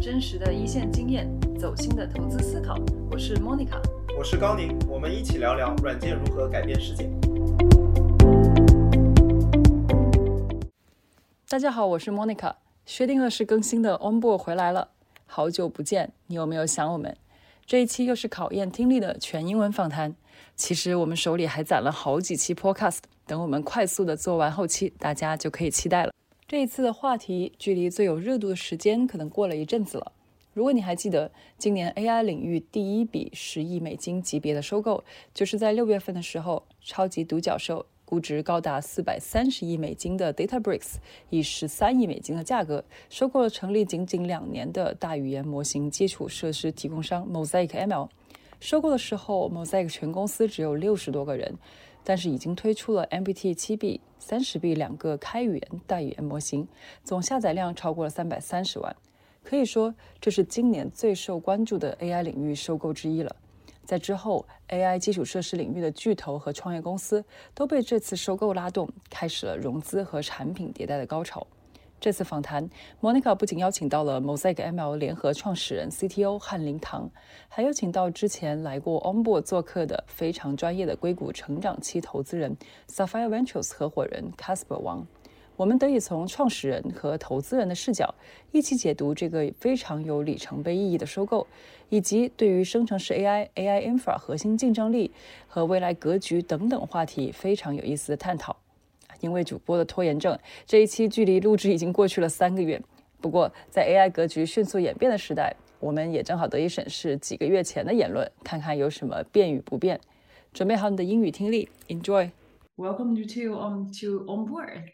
真实的一线经验，走心的投资思考。我是 Monica，我是高宁，我们一起聊聊软件如何改变世界。大家好，我是 Monica。薛定谔式更新的 Onboard 回来了，好久不见，你有没有想我们？这一期又是考验听力的全英文访谈。其实我们手里还攒了好几期 Podcast，等我们快速的做完后期，大家就可以期待了。这一次的话题距离最有热度的时间可能过了一阵子了。如果你还记得，今年 AI 领域第一笔十亿美金级别的收购，就是在六月份的时候，超级独角兽、估值高达四百三十亿美金的 DataBricks 以十三亿美金的价格收购了成立仅仅两年的大语言模型基础设施提供商 Mosaic ML。收购的时候，Mosaic 全公司只有六十多个人。但是已经推出了 MBT 七 B、三十 B 两个开源大语言模型，总下载量超过了三百三十万，可以说这是今年最受关注的 AI 领域收购之一了。在之后，AI 基础设施领域的巨头和创业公司都被这次收购拉动，开始了融资和产品迭代的高潮。这次访谈，Monica 不仅邀请到了 Mosaic ML 联合创始人 CTO 汉林堂，还有请到之前来过 Onboard 做客的非常专业的硅谷成长期投资人 Sapphire Ventures 合伙人 Casper 王。我们得以从创始人和投资人的视角，一起解读这个非常有里程碑意义的收购，以及对于生成式 AI、AI infra 核心竞争力和未来格局等等话题非常有意思的探讨。因为主播的拖延症，这一期距离录制已经过去了三个月。不过，在 AI 格局迅速演变的时代，我们也正好得以审视几个月前的言论，看看有什么变与不变。准备好你的英语听力，Enjoy。Welcome you to on to on board.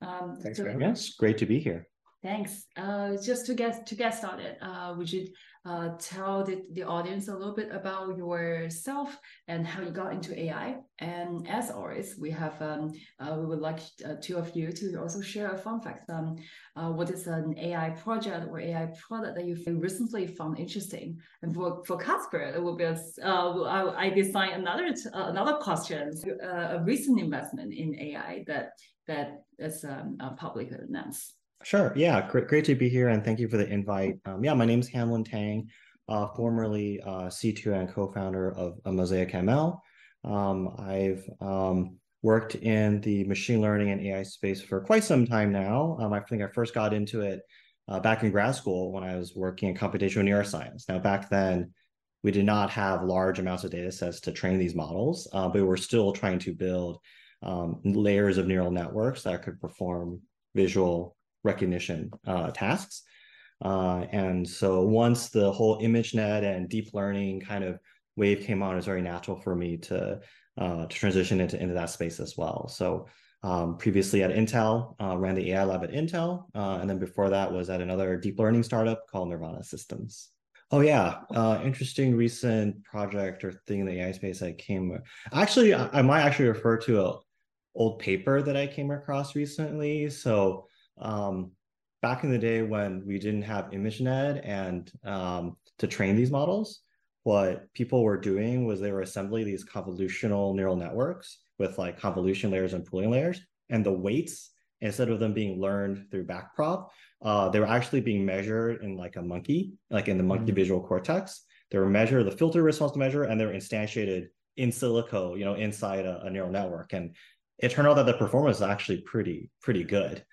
Um, Thanks so, for having us. Great to be here. Thanks. Uh, just to get to get started, uh, would you uh, tell the, the audience a little bit about yourself and how you got into AI. And as always, we have um, uh, we would like uh, two of you to also share a fun fact. Um, uh, what is an AI project or AI product that you recently found interesting? And for for Casber, it will be uh, I, designed another uh, another question. a recent investment in AI that that is um, public announced. Sure. Yeah. Great, great to be here. And thank you for the invite. Um, yeah, my name is Hanlin Tang, uh, formerly uh, CTO and co founder of, Mosaic ML. Um, I've um, worked in the machine learning and AI space for quite some time now. Um, I think I first got into it uh, back in grad school when I was working in computational neuroscience. Now, back then, we did not have large amounts of data sets to train these models, uh, but we were still trying to build um, layers of neural networks that could perform visual recognition uh, tasks. Uh, and so once the whole ImageNet and deep learning kind of wave came on, it was very natural for me to uh, to transition into, into that space as well. So um, previously at Intel, uh, ran the AI lab at Intel, uh, and then before that was at another deep learning startup called Nervana Systems. Oh yeah, uh, interesting recent project or thing in the AI space I came. Actually, I, I might actually refer to a old paper that I came across recently. So um, back in the day when we didn't have ImageNet and um, to train these models, what people were doing was they were assembling these convolutional neural networks with like convolution layers and pooling layers, and the weights instead of them being learned through backprop, uh, they were actually being measured in like a monkey, like in the monkey mm-hmm. visual cortex. They were measured the filter response to measure, and they were instantiated in silico, you know, inside a, a neural network. And it turned out that the performance is actually pretty pretty good.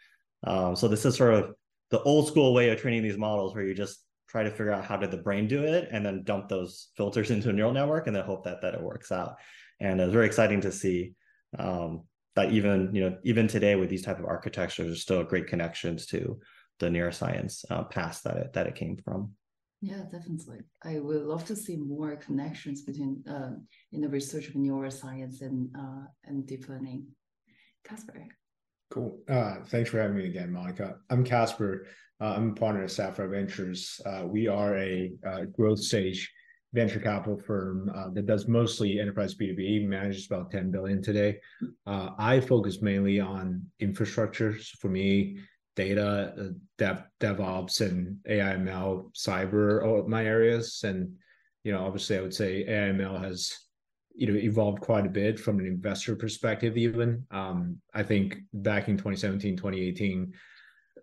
Um, so this is sort of the old school way of training these models where you just try to figure out how did the brain do it and then dump those filters into a neural network and then hope that that it works out. And it's very exciting to see um, that even you know even today with these type of architectures, there's still great connections to the neuroscience uh, past that it, that it came from. Yeah, definitely. I would love to see more connections between uh, in the research of neuroscience and uh, and deep learning. Casber. Cool. Uh, thanks for having me again, Monica. I'm Casber. Uh, I'm a partner at Sapphire Ventures. Uh, we are a uh, growth stage venture capital firm uh, that does mostly enterprise B2B, manages about 10 billion today. Uh, I focus mainly on infrastructure. So for me, data, dev, DevOps, and AIML, cyber are my areas. And, you know, obviously I would say AIML has you know evolved quite a bit from an investor perspective even um, i think back in 2017 2018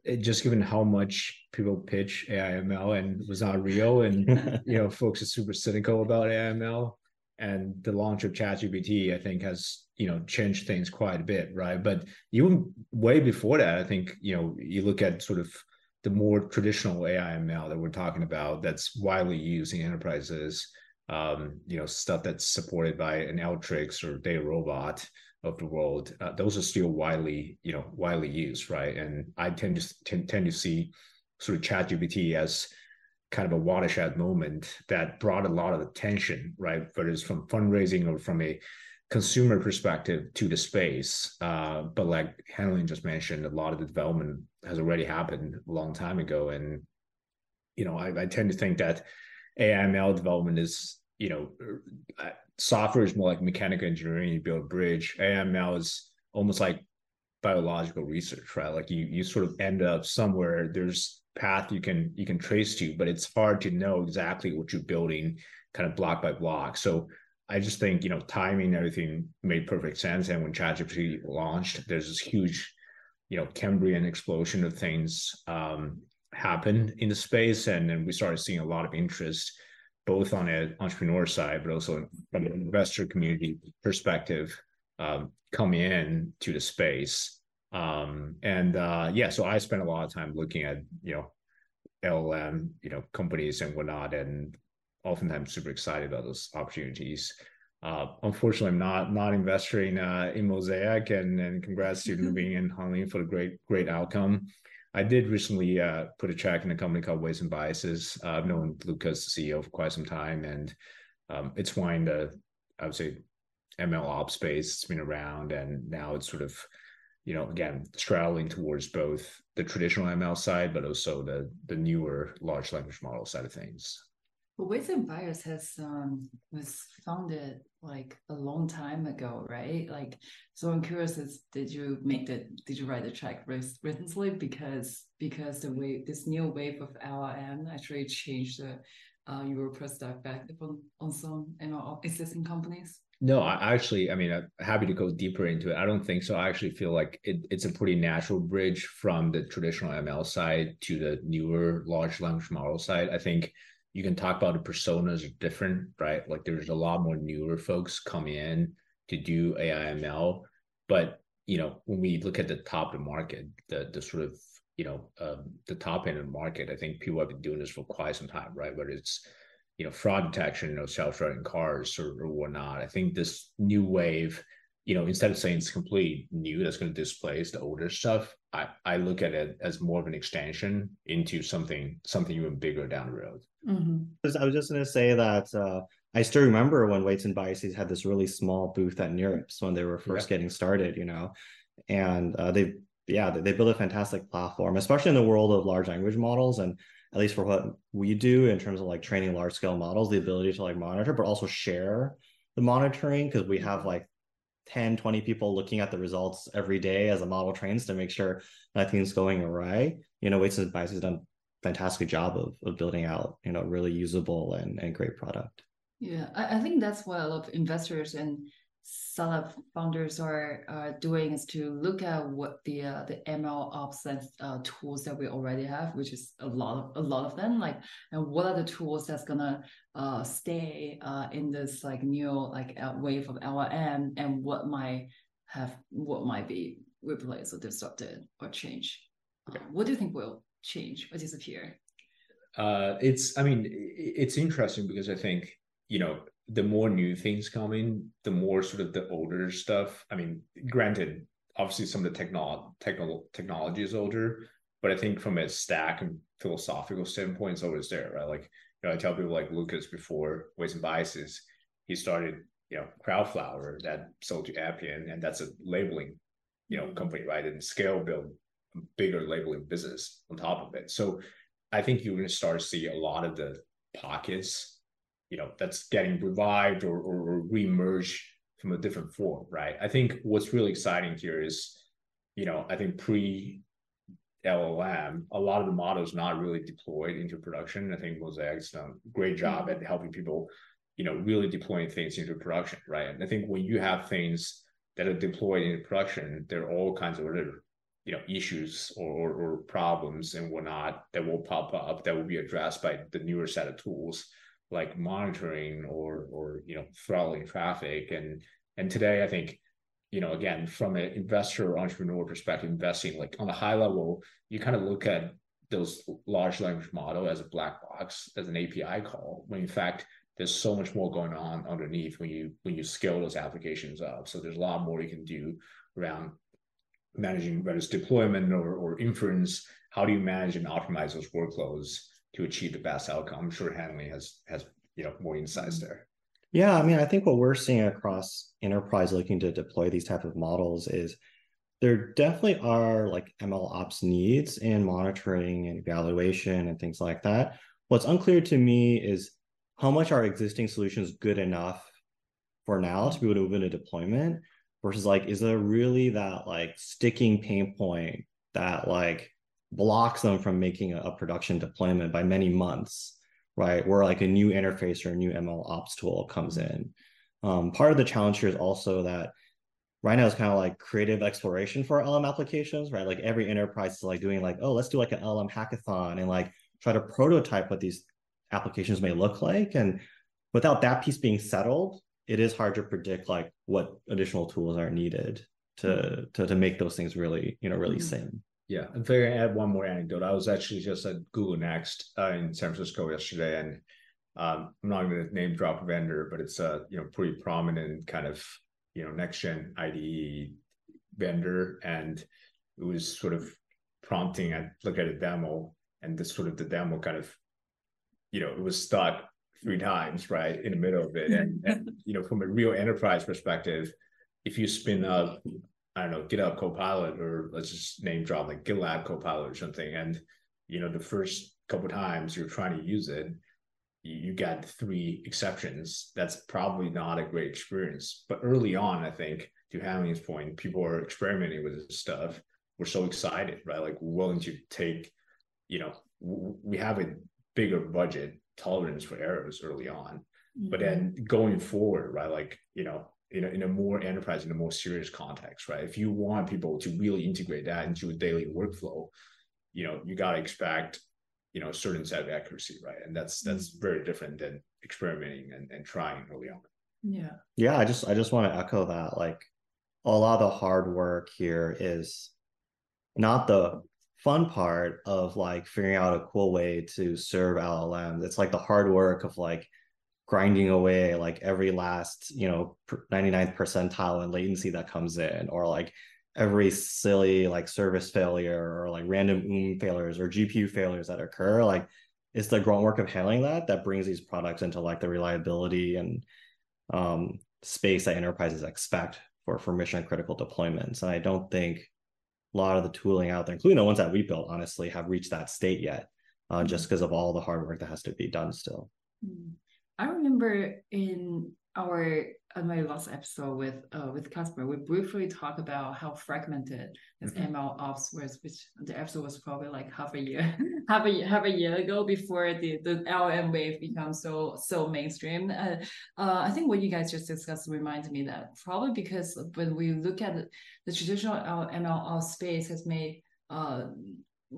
it, just given how much people pitch AIML and was not real, and you know, folks are super cynical about AIML, and the launch of ChatGPT, I think, has you know changed things quite a bit, right? But even way before that, I think you know you look at sort of the more traditional AIML that we're talking about that's widely used in enterprises, um, you know, stuff that's supported by an Alteryx or Day DataRobot of the world, uh, those are still widely, you know, widely used, right? And I tend to tend, tend to see sort of ChatGPT as kind of a watershed moment that brought a lot of attention, right? Whether it's from fundraising or from a consumer perspective to the space. Uh, but like Hanlin just mentioned, a lot of the development has already happened a long time ago. And, you know, I, I tend to think that AIML development is, you know, uh, software is more like mechanical engineering, you build a bridge. AIML is almost like biological research, right? Like you you sort of end up somewhere, there's path you can you can trace to, but it's hard to know exactly what you're building kind of block by block. So I just think, you know, timing everything made perfect sense. And when ChatGPT launched, there's this huge, you know, Cambrian explosion of things um, happened in the space. And then we started seeing a lot of interest, both on an entrepreneur side, but also from an investor community perspective, um, coming in to the space. Um, and uh, yeah, so I spent a lot of time looking at, you know, LLM, you know, companies and whatnot, and oftentimes super excited about those opportunities. Uh, unfortunately, I'm not not investing uh, in Mosaic, and, and congrats to mm-hmm. And Hanlin for the great great outcome. I did recently uh, put a track in a company called Weights and Biases. Uh, I've known Lucas, the CEO, for quite some time, and um, it's fine the I would say ML ops space. It's been around, and now it's sort of you know again straddling towards both the traditional ML side, but also the the newer large language model side of things. But Weights and Bias has um, was founded like a long time ago, right? Like, so I'm curious: is did you make the did you write the check recently because because the wave this new wave of LLM actually changed the uh, your perspective on on some you know existing companies? No, I actually, I mean, I'm happy to go deeper into it. I don't think so. I actually feel like it, it's a pretty natural bridge from the traditional ML side to the newer large language model side. I think you can talk about the personas are different, right? Like there's a lot more newer folks coming in to do AIML, but you know when we look at the top of the market, the the sort of you know um, the top end of the market, I think people have been doing this for quite some time, right? Whether it's you know fraud detection, you know self-driving cars or, or whatnot. I think this new wave, you know, instead of saying it's completely new that's going to displace the older stuff, I, I look at it as more of an extension into something something even bigger down the road. Mm-hmm. I was just going to say that uh, I still remember when Weights and Biases had this really small booth at NeurIPS when they were first yeah. getting started, you know, and uh, they yeah they, they built a fantastic platform, especially in the world of large language models and at least for what we do in terms of like training large scale models, the ability to like monitor, but also share the monitoring because we have like 10 20 people looking at the results every day as a model trains to make sure nothing's going awry. You know weights and has done a fantastic job of, of building out you know really usable and, and great product. Yeah I, I think that's why a lot of investors and startup founders are uh, doing is to look at what the uh, the ML ops and uh, tools that we already have, which is a lot of a lot of them. Like, and what are the tools that's gonna uh, stay uh, in this like new like wave of LLM, and what might have what might be replaced or disrupted or change. Uh, what do you think will change or disappear? Uh, it's I mean it's interesting because I think you know the more new things coming, the more sort of the older stuff. I mean, granted, obviously some of the technology technical technology is older, but I think from a stack and philosophical standpoint, it's always there, right? Like, you know, I tell people like Lucas before Weights and Biases, he started, you know, Crowdflower that sold to Appian, and that's a labeling, you know, mm-hmm. company, right? And scale build a bigger labeling business on top of it. So I think you're going to start to see a lot of the pockets you know that's getting revived or, or, or reemerge from a different form right? I think what's really exciting here is you know i think pre llm a lot of the models not really deployed into production. I think mosaic's done a great job mm-hmm. at helping people you know really deploying things into production right? And i think when you have things that are deployed into production there are all kinds of other you know issues or, or, or problems and whatnot that will pop up that will be addressed by the newer set of tools like monitoring or or you know throttling traffic. And and today i think you know again from an investor entrepreneur perspective investing like on a high level you kind of look at those large language model as a black box as an api call when in fact there's so much more going on underneath when you when you scale those applications up. So there's a lot more you can do around managing whether it's deployment or, or inference. How do you manage and optimize those workloads to achieve the best outcome. I'm sure Hanlin has has you know more insights there. Yeah i mean i think what we're seeing across enterprise looking to deploy these type of models is there definitely are like ml ops needs in monitoring and evaluation and things like that. What's unclear to me is how much our existing solutions good enough for now to be able to move into deployment versus like is there really that like sticking pain point that like blocks them from making a, a production deployment by many months right? Where like a new interface or a new ml ops tool comes in. Um, part of the challenge here is also that right now it's kind of like creative exploration for lm applications right? Like every enterprise is like doing like oh let's do like an lm hackathon and like try to prototype what these applications may look like. And without that piece being settled it is hard to predict like what additional tools are needed to to, to make those things really you know really mm-hmm. sing yeah if i add one more anecdote i was actually just at google next uh, in san francisco yesterday and um, i'm not going to name drop a vendor but it's a you know pretty prominent kind of you know next gen ide vendor and it was sort of prompting i look at a demo and this sort of the demo kind of you know it was stuck three times, right, in the middle of it. And, and you know, from a real enterprise perspective, if you spin up, I don't know, GitHub Copilot or let's just name drop like GitLab Copilot or something, and you know, the first couple times you're trying to use it, you, you got three exceptions. That's probably not a great experience. But early on, I think to Hanlin's point, people are experimenting with this stuff. We're so excited, right? Like we're willing to take, you know, we have a bigger budget tolerance for errors early on. Mm-hmm. But then going forward, right, like, you know, in a, in a more enterprise, in a more serious context, right? If you want people to really integrate that into a daily workflow, you know, you got to expect, you know, a certain set of accuracy, right? And that's that's mm-hmm. very different than experimenting and, and trying early on. Yeah. Yeah. I just I just want to echo that. Like a lot of the hard work here is not the fun part of like figuring out a cool way to serve LLMs. It's like the hard work of like grinding away like every last, you know, 99th percentile and latency that comes in, or like every silly like service failure or like random OOM failures or GPU failures that occur. Like it's the grunt work of handling that that brings these products into like the reliability and um, space that enterprises expect for for mission critical deployments. And I don't think a lot of the tooling out there, including the ones that we built, honestly, have reached that state yet, uh, mm-hmm. just because of all the hard work that has to be done still. Mm. I remember in our on my last episode with uh, with Casber, we briefly talked about how fragmented this mm-hmm. ML ops was, which the episode was probably like half a year, half a half a year ago before the the LM wave becomes so so mainstream. Uh, uh, I think what you guys just discussed reminded me that probably because when we look at the, the traditional ML ops space has made uh,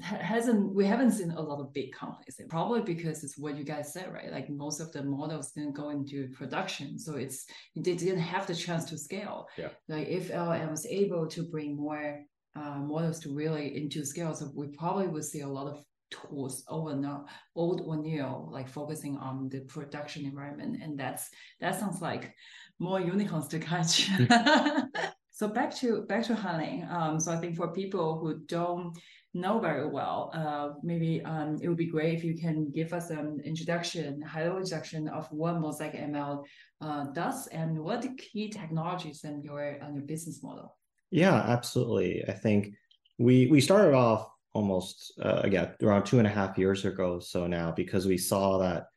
hasn't we haven't seen a lot of big companies probably because it's what you guys said right? Like most of the models didn't go into production so it's they didn't have the chance to scale. Yeah. Like if llm was able to bring more uh, models to really into scale so we probably would see a lot of tools over now old or new like focusing on the production environment and that's that sounds like more unicorns to catch. So back to back to Hanlin um, so i think for people who don't know very well, uh, maybe um, it would be great if you can give us an introduction, high-level introduction of what Mosaic ML uh, does and what the key technologies and your and your business model. Yeah, absolutely. I think we we started off almost uh, again around two and a half years ago. So now because we saw that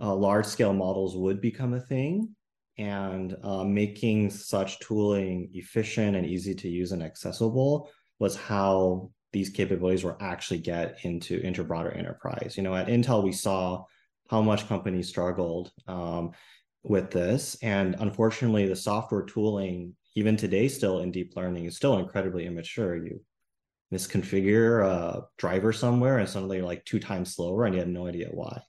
uh, large scale models would become a thing, and uh, making such tooling efficient and easy to use and accessible was how these capabilities will actually get into into broader enterprise. You know, at Intel we saw how much companies struggled um, with this, and unfortunately, the software tooling even today still in deep learning is still incredibly immature. You misconfigure a driver somewhere and suddenly you're like two times slower and you have no idea why.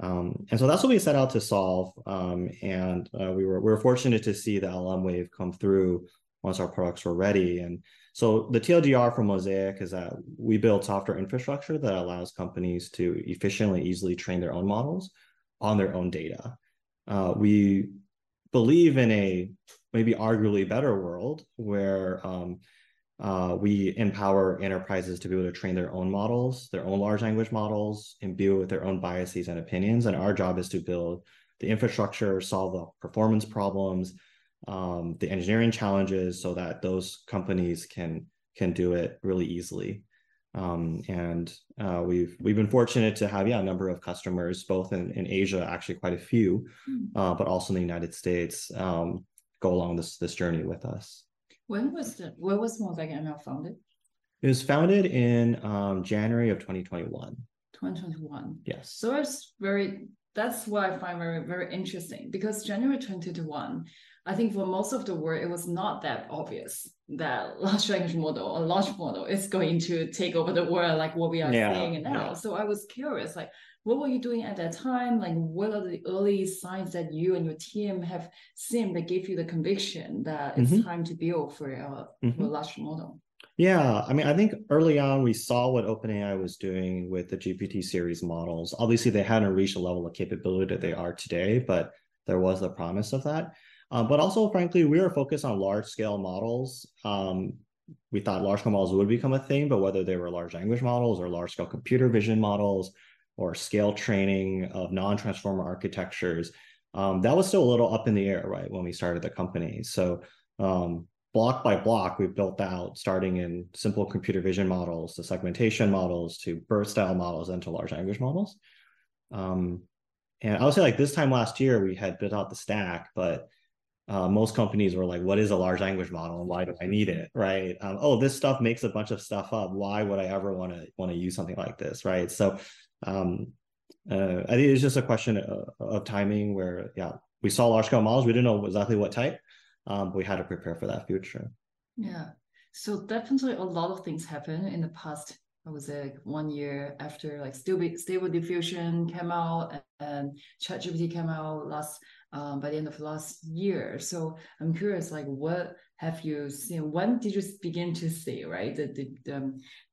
Um, and so that's what we set out to solve. Um, and uh, we were we were fortunate to see the LM wave come through once our products were ready. And so the TLDR for Mosaic is that we build software infrastructure that allows companies to efficiently, easily train their own models on their own data. Uh, we believe in a maybe arguably better world where um, uh, we empower enterprises to be able to train their own models, their own large language models, imbue with their own biases and opinions. And our job is to build the infrastructure, solve the performance problems, um, the engineering challenges, so that those companies can can do it really easily. Um, and uh, we've we've been fortunate to have yeah a number of customers both in, in Asia, actually quite a few, mm. uh, but also in the United States um, go along this this journey with us. When was the where was Mosaic ML founded? It was founded in um, January of 2021. 2021. Yes. So it's very that's what I find very very interesting because January 2021, I think for most of the world it was not that obvious that large language model or large model is going to take over the world like what we are yeah, seeing now. Yeah. So I was curious, like what were you doing at that time? Like, what are the early signs that you and your team have seen that gave you the conviction that it's mm-hmm. time to build for a, mm-hmm. for a large model? Yeah, I mean, I think early on we saw what OpenAI was doing with the GPT series models. Obviously, they hadn't reached a level of capability that they are today, but there was the promise of that. Um, but also, frankly, we were focused on large scale models. Um, we thought large scale models would become a thing, but whether they were large language models or large scale computer vision models, or scale training of non-transformer architectures, um, that was still a little up in the air, right, when we started the company. So um, block by block, we've built out starting in simple computer vision models to segmentation models to BERT style models and to large language models. Um, and I would say like this time last year, we had built out the stack, but uh, most companies were like, what is a large language model and why do I need it? Right. Um, oh, this stuff makes a bunch of stuff up. Why would I ever want to want to use something like this? Right. So um, uh, I think it's just a question of, of, timing where, yeah, we saw large scale models. We didn't know exactly what type, um, but we had to prepare for that future. Yeah. So definitely a lot of things happen in the past. I was like one year after like stable, stable diffusion came out and, and ChatGPT came out last um, by the end of last year. So I'm curious, like, what have you seen? When did you begin to see right the the the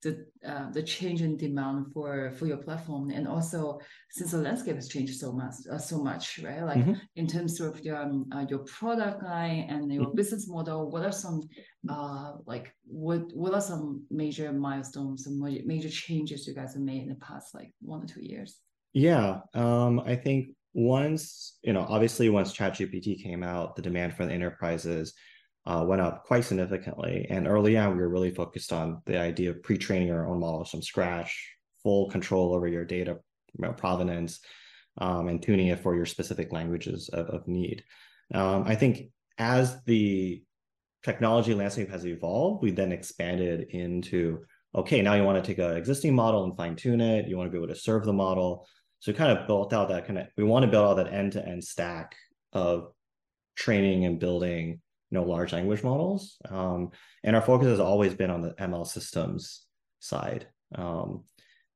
the, uh, the change in demand for for your platform, and also since the landscape has changed so much, uh, so much, right? Like mm-hmm. in terms of your um, uh, your product line and your mm-hmm. business model, what are some uh like what what are some major milestones some major changes you guys have made in the past like one or two years? Yeah, um, I think once you know obviously once ChatGPT came out, the demand for the enterprises uh, went up quite significantly. And early on, we were really focused on the idea of pre-training our own models from scratch, full control over your data you know, provenance, um, and tuning it for your specific languages of, of need. Um, I think as the technology landscape has evolved, we then expanded into okay, now you want to take an existing model and fine tune it. You want to be able to serve the model. So we kind of built out that kind of we want to build out that end to end stack of training and building you know large language models. Um, and our focus has always been on the ml systems side. Um,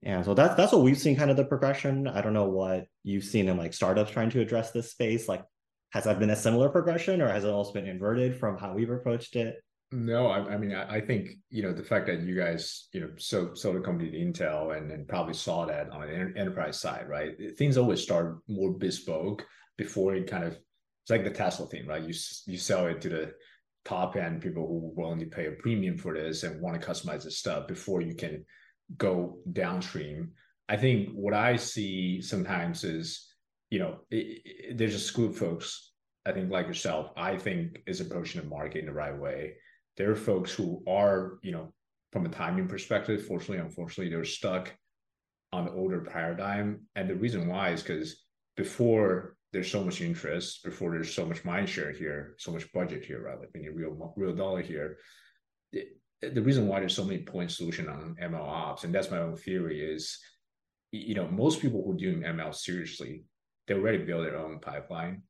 and so that's that's what we've seen kind of the progression. I don't know what you've seen in like startups trying to address this space. Like has that been a similar progression or has it also been inverted from how we've approached it no, I, I mean, I, I, think you know the fact that you guys, you know, so sold a company to Intel and, and probably saw that on an enterprise side, right? Things always start more bespoke before it kind of it's like the Tesla thing, right? You you sell it to the top end people who will only pay a premium for this and want to customize the stuff before you can go downstream. I think what I see sometimes is, you know, it, it, there's a school of folks. I think like yourself, I think is approaching the market in the right way. There are folks who are, you know, from a timing perspective, fortunately, unfortunately, they're stuck on the older paradigm. And the reason why is because before there's so much interest before there's so much mind share here, so much budget here, right? Like we real real dollar here. The, the reason why there's so many point solution on ML ops, and that's my own theory, is you know most people who doing ML seriously, they already build their own pipeline,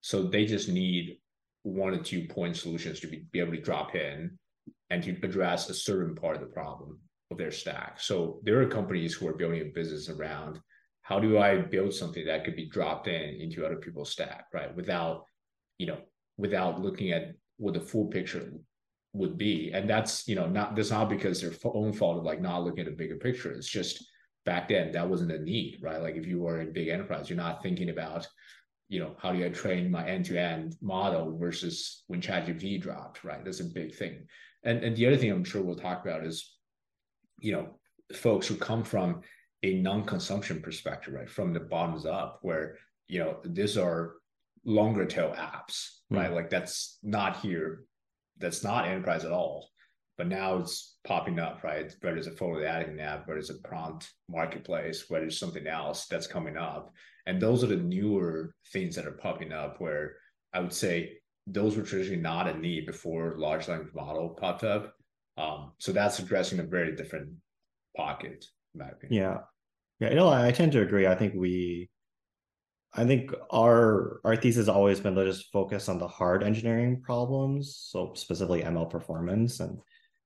so they just need one or two point solutions to be, be able to drop in and to address a certain part of the problem. of their stack. So there are companies who are building a business around how do I build something that could be dropped in into other people's stack, right? Without, you know, without looking at what the full picture would be. And that's, you know, not that's not because their own fault of like not looking at a bigger picture. It's just back then that wasn't a need, right? Like if you were in big enterprise, you're not thinking about, you know, how do I train my end-to-end model versus when ChatGPT dropped, right? That's a big thing. And and the other thing I'm sure we'll talk about is, you know, folks who come from a non-consumption perspective, right? From the bottoms up, where you know these are longer tail apps, right? Mm-hmm. Like that's not here, that's not enterprise at all. But now it's popping up, right? Whether it's a photo editing app, whether it's a prompt marketplace, whether it's something else that's coming up. And those are the newer things that are popping up where I would say those were traditionally not a need before large language model popped up. Um, so that's addressing a very different pocket in my opinion. Yeah. Yeah, you know, I tend to agree. I think we I think our our thesis has always been to just focus on the hard engineering problems, so specifically ML performance. And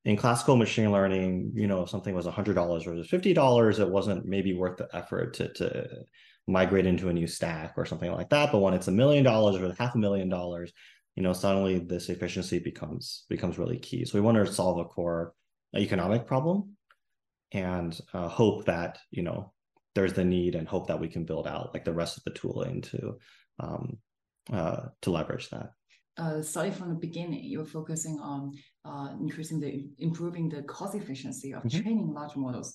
in classical machine learning, you know, if something was hundred dollars versus fifty dollars, it wasn't maybe worth the effort to to migrate into a new stack or something like that. But when it's a million dollars or half a million dollars, you know, suddenly this efficiency becomes becomes really key. So we want to solve a core economic problem and uh, hope that you know there's the need and hope that we can build out like the rest of the tooling to um, uh, to leverage that. Uh, starting from the beginning, you're focusing on uh, increasing the improving the cost efficiency of mm-hmm. training large models.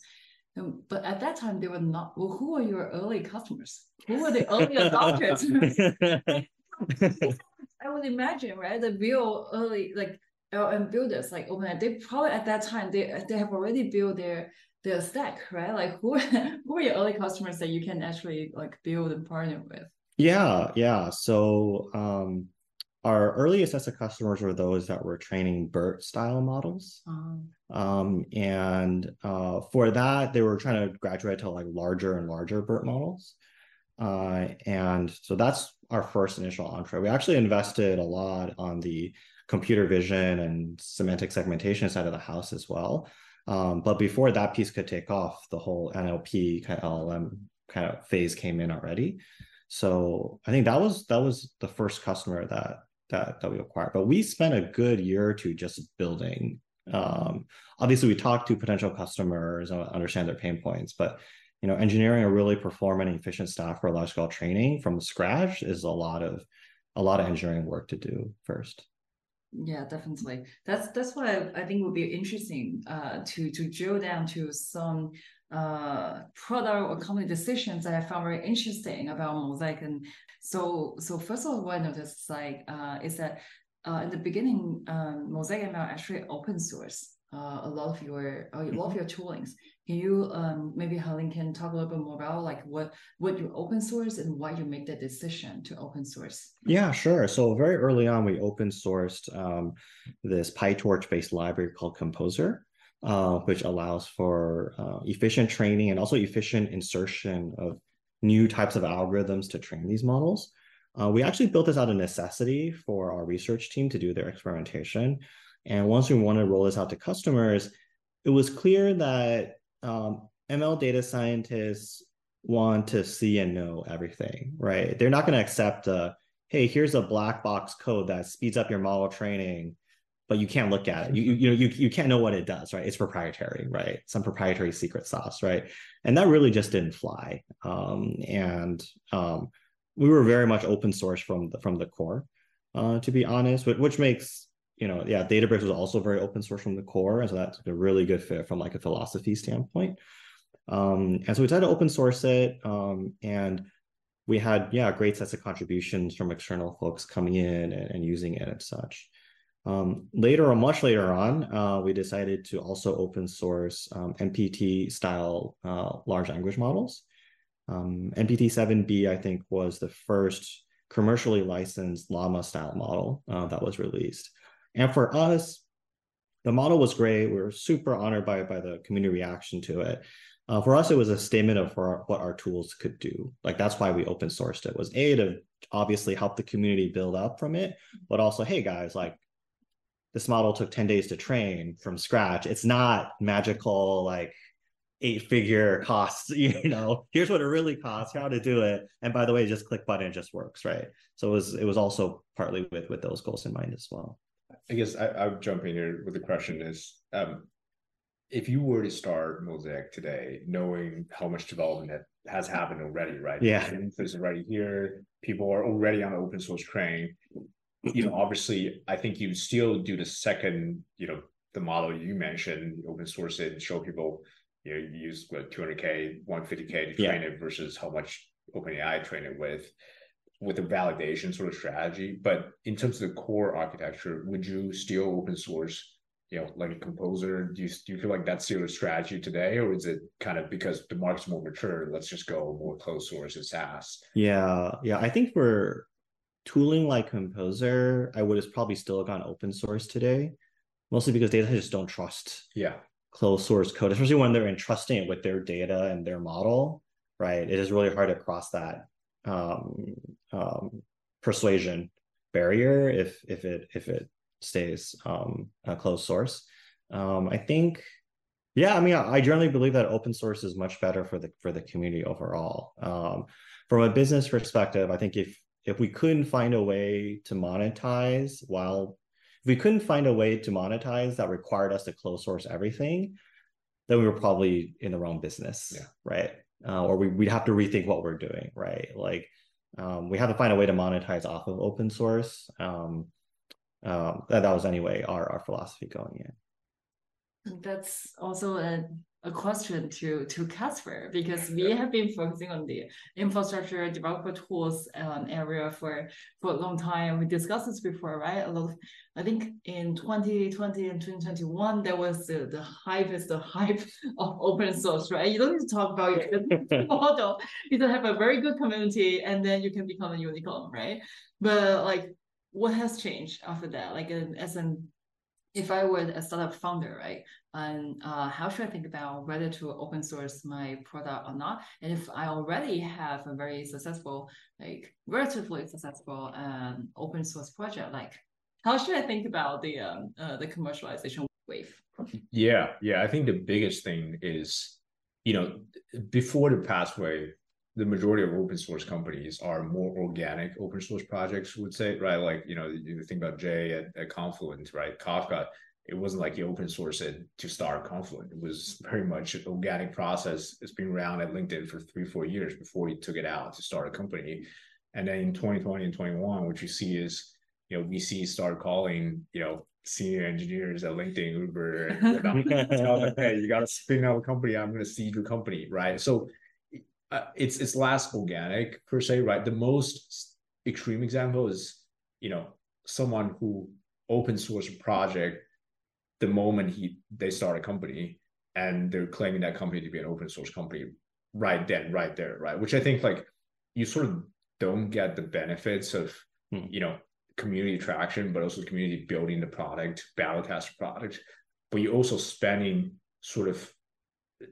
Um, but at that time, they were not. Well, who are your early customers? Who were the early adopters? I would imagine, right? The real early like LM builders like OpenAI, they probably at that time they they have already built their their stack, right? Like who who are your early customers that you can actually like build and partner with? Yeah, yeah. So um our earliest set of customers were those that were training BERT style models. Um, um, and uh, for that, they were trying to graduate to like larger and larger BERT models. Uh, and so that's our first initial entree. We actually invested a lot on the computer vision and semantic segmentation side of the house as well. Um, but before that piece could take off, the whole NLP kind of LLM kind of phase came in already. So I think that was that was the first customer that that that we acquired. But we spent a good year or two just building. Um, obviously, we talked to potential customers and understand their pain points, but you know, engineering a really performant efficient staff for large scale training from scratch is a lot of a lot of engineering work to do first. Yeah, definitely. That's that's why I think would be interesting uh, to to drill down to some uh, product or company decisions that I found very interesting about Mosaic. And so so first of all, what I noticed like uh, is that uh, in the beginning, um, Mosaic ML actually open source uh, a lot of your a lot of your toolings. Can you um, maybe Hanlin can talk a little bit more about like what what you open source and why you make that decision to open source? Yeah, sure. So very early on, we open sourced um, this PyTorch based library called Composer, uh, which allows for uh, efficient training and also efficient insertion of new types of algorithms to train these models. Uh, we actually built this out of necessity for our research team to do their experimentation. And once we wanted to roll this out to customers, it was clear that um, ML data scientists want to see and know everything, right? They're not going to accept a, hey, here's a black box code that speeds up your model training, but you can't look at it. You, you know, you, you can't know what it does, right? It's proprietary, right? Some proprietary secret sauce, right? And that really just didn't fly. Um, and um, we were very much open source from the, from the core, uh, to be honest, which makes you know, yeah, Databricks was also very open source from the core, and so that's a really good fit from like a philosophy standpoint. Um, and so we tried to open source it, um, and we had yeah great sets of contributions from external folks coming in and, and using it and such. Um, later or much later on, uh, we decided to also open source um, MPT style uh, large language models. Um, MPT 7B, I think, was the first commercially licensed llama style model uh, that was released. And for us, the model was great. We were super honored by, by the community reaction to it. Uh, for us, it was a statement of our, what our tools could do. Like that's why we open sourced it. Was a to obviously help the community build up from it, but also, hey guys, like this model took 10 days to train from scratch. It's not magical, like eight figure costs, you know, here's what it really costs, how to do it. And by the way, just click button, it just works, right? So it was it was also partly with with those goals in mind as well. I guess I, I would jump in here with the question is um, if you were to start Mosaic today, knowing how much development has happened already, right? Yeah. It's already here. People are already on the open source train. You know, obviously, I think you still do the second, you know, the model you mentioned, open source it and show people, you know, you use what 200K, 150K to train yeah. it versus how much OpenAI train it with, with a validation sort of strategy. But in terms of the core architecture, would you still open source you know, like a composer? Do you do you feel like that's your strategy today, or is it kind of because the market's more mature? Let's just go more closed source and SaaS. Yeah, yeah. I think for tooling like Composer, I would have probably still gone open source today, mostly because data just don't trust. Yeah. Closed source code, especially when they're entrusting it with their data and their model, right? It is really hard to cross that um, um, persuasion barrier if if it if it stays um, a closed source. Um, I think, yeah, I mean, I, generally believe that open source is much better for the for the community overall. Um, from a business perspective, I think if if we couldn't find a way to monetize while if we couldn't find a way to monetize that required us to close source everything, then we were probably in the wrong business, yeah. right? Uh, or we, would have to rethink what we're doing, right? Like um, we have to find a way to monetize off of open source. Um, um, that, that was anyway our, our philosophy going in. That's also a, a question to to Casber because we have been focusing on the infrastructure developer tools um, area for for a long time. We discussed this before, right? A lot of, I think in 2020 and 2021 there was the, the hype is the hype of open source, right? You don't need to talk about your model. You don't have a very good community and then you can become a unicorn, right? But like what has changed after that? Like uh, as an if I were a startup founder, right? And uh, how should I think about whether to open source my product or not? And if I already have a very successful, like relatively successful um, open source project, like how should I think about the um, uh, the commercialization wave? Yeah, yeah. I think the biggest thing is, you know, before the past wave, the majority of open source companies are more organic open source projects would say right? Like you know you think about jay at, at confluent right? Kafka it wasn't like you open source it to start confluent. It was very much an organic process. It's been around at linkedin for three four years before he took it out to start a company. And then in 2020 and 21 what you see is you know vcs start calling you know senior engineers at linkedin uber and hey you got to spin out a company. I'm going to seed your company right? So uh, it's it's less organic per se, right? The most extreme example is you know someone who open source a project the moment he they start a company and they're claiming that company to be an open source company right then right there right which i think like you sort of don't get the benefits of hmm. you know community traction but also community building the product battle test product but you're also spending sort of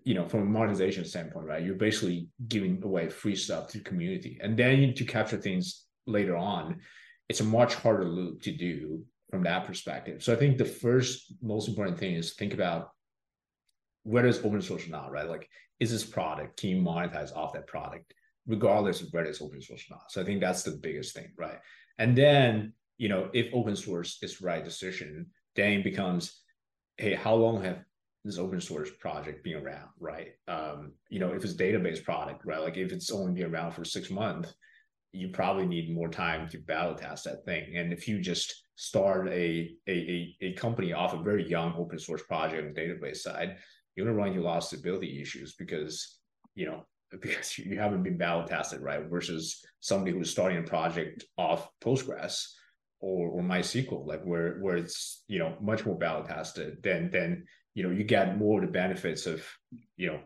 you know, from a monetization standpoint, right? You're basically giving away free stuff to the community. And then to capture things later on, it's a much harder loop to do from that perspective. So I think the first most important thing is think about whether it's open source now right? Like, is this product, can you monetize off that product, regardless of whether it's open source or not? So I think that's the biggest thing, right? And then, you know, if open source is right decision, then becomes, hey, how long have this open source project being around, right? Um, you know, if it's database product, right? Like if it's only been around for six months, you probably need more time to battle test that thing. And if you just start a a a, company off a very young open source project on the database side, you're gonna run into a lot of stability issues because you know because you haven't been battle tested, right? Versus somebody who's starting a project off Postgres or, or MySQL, like where where it's you know much more battle tested than than you know you get more of the benefits of you know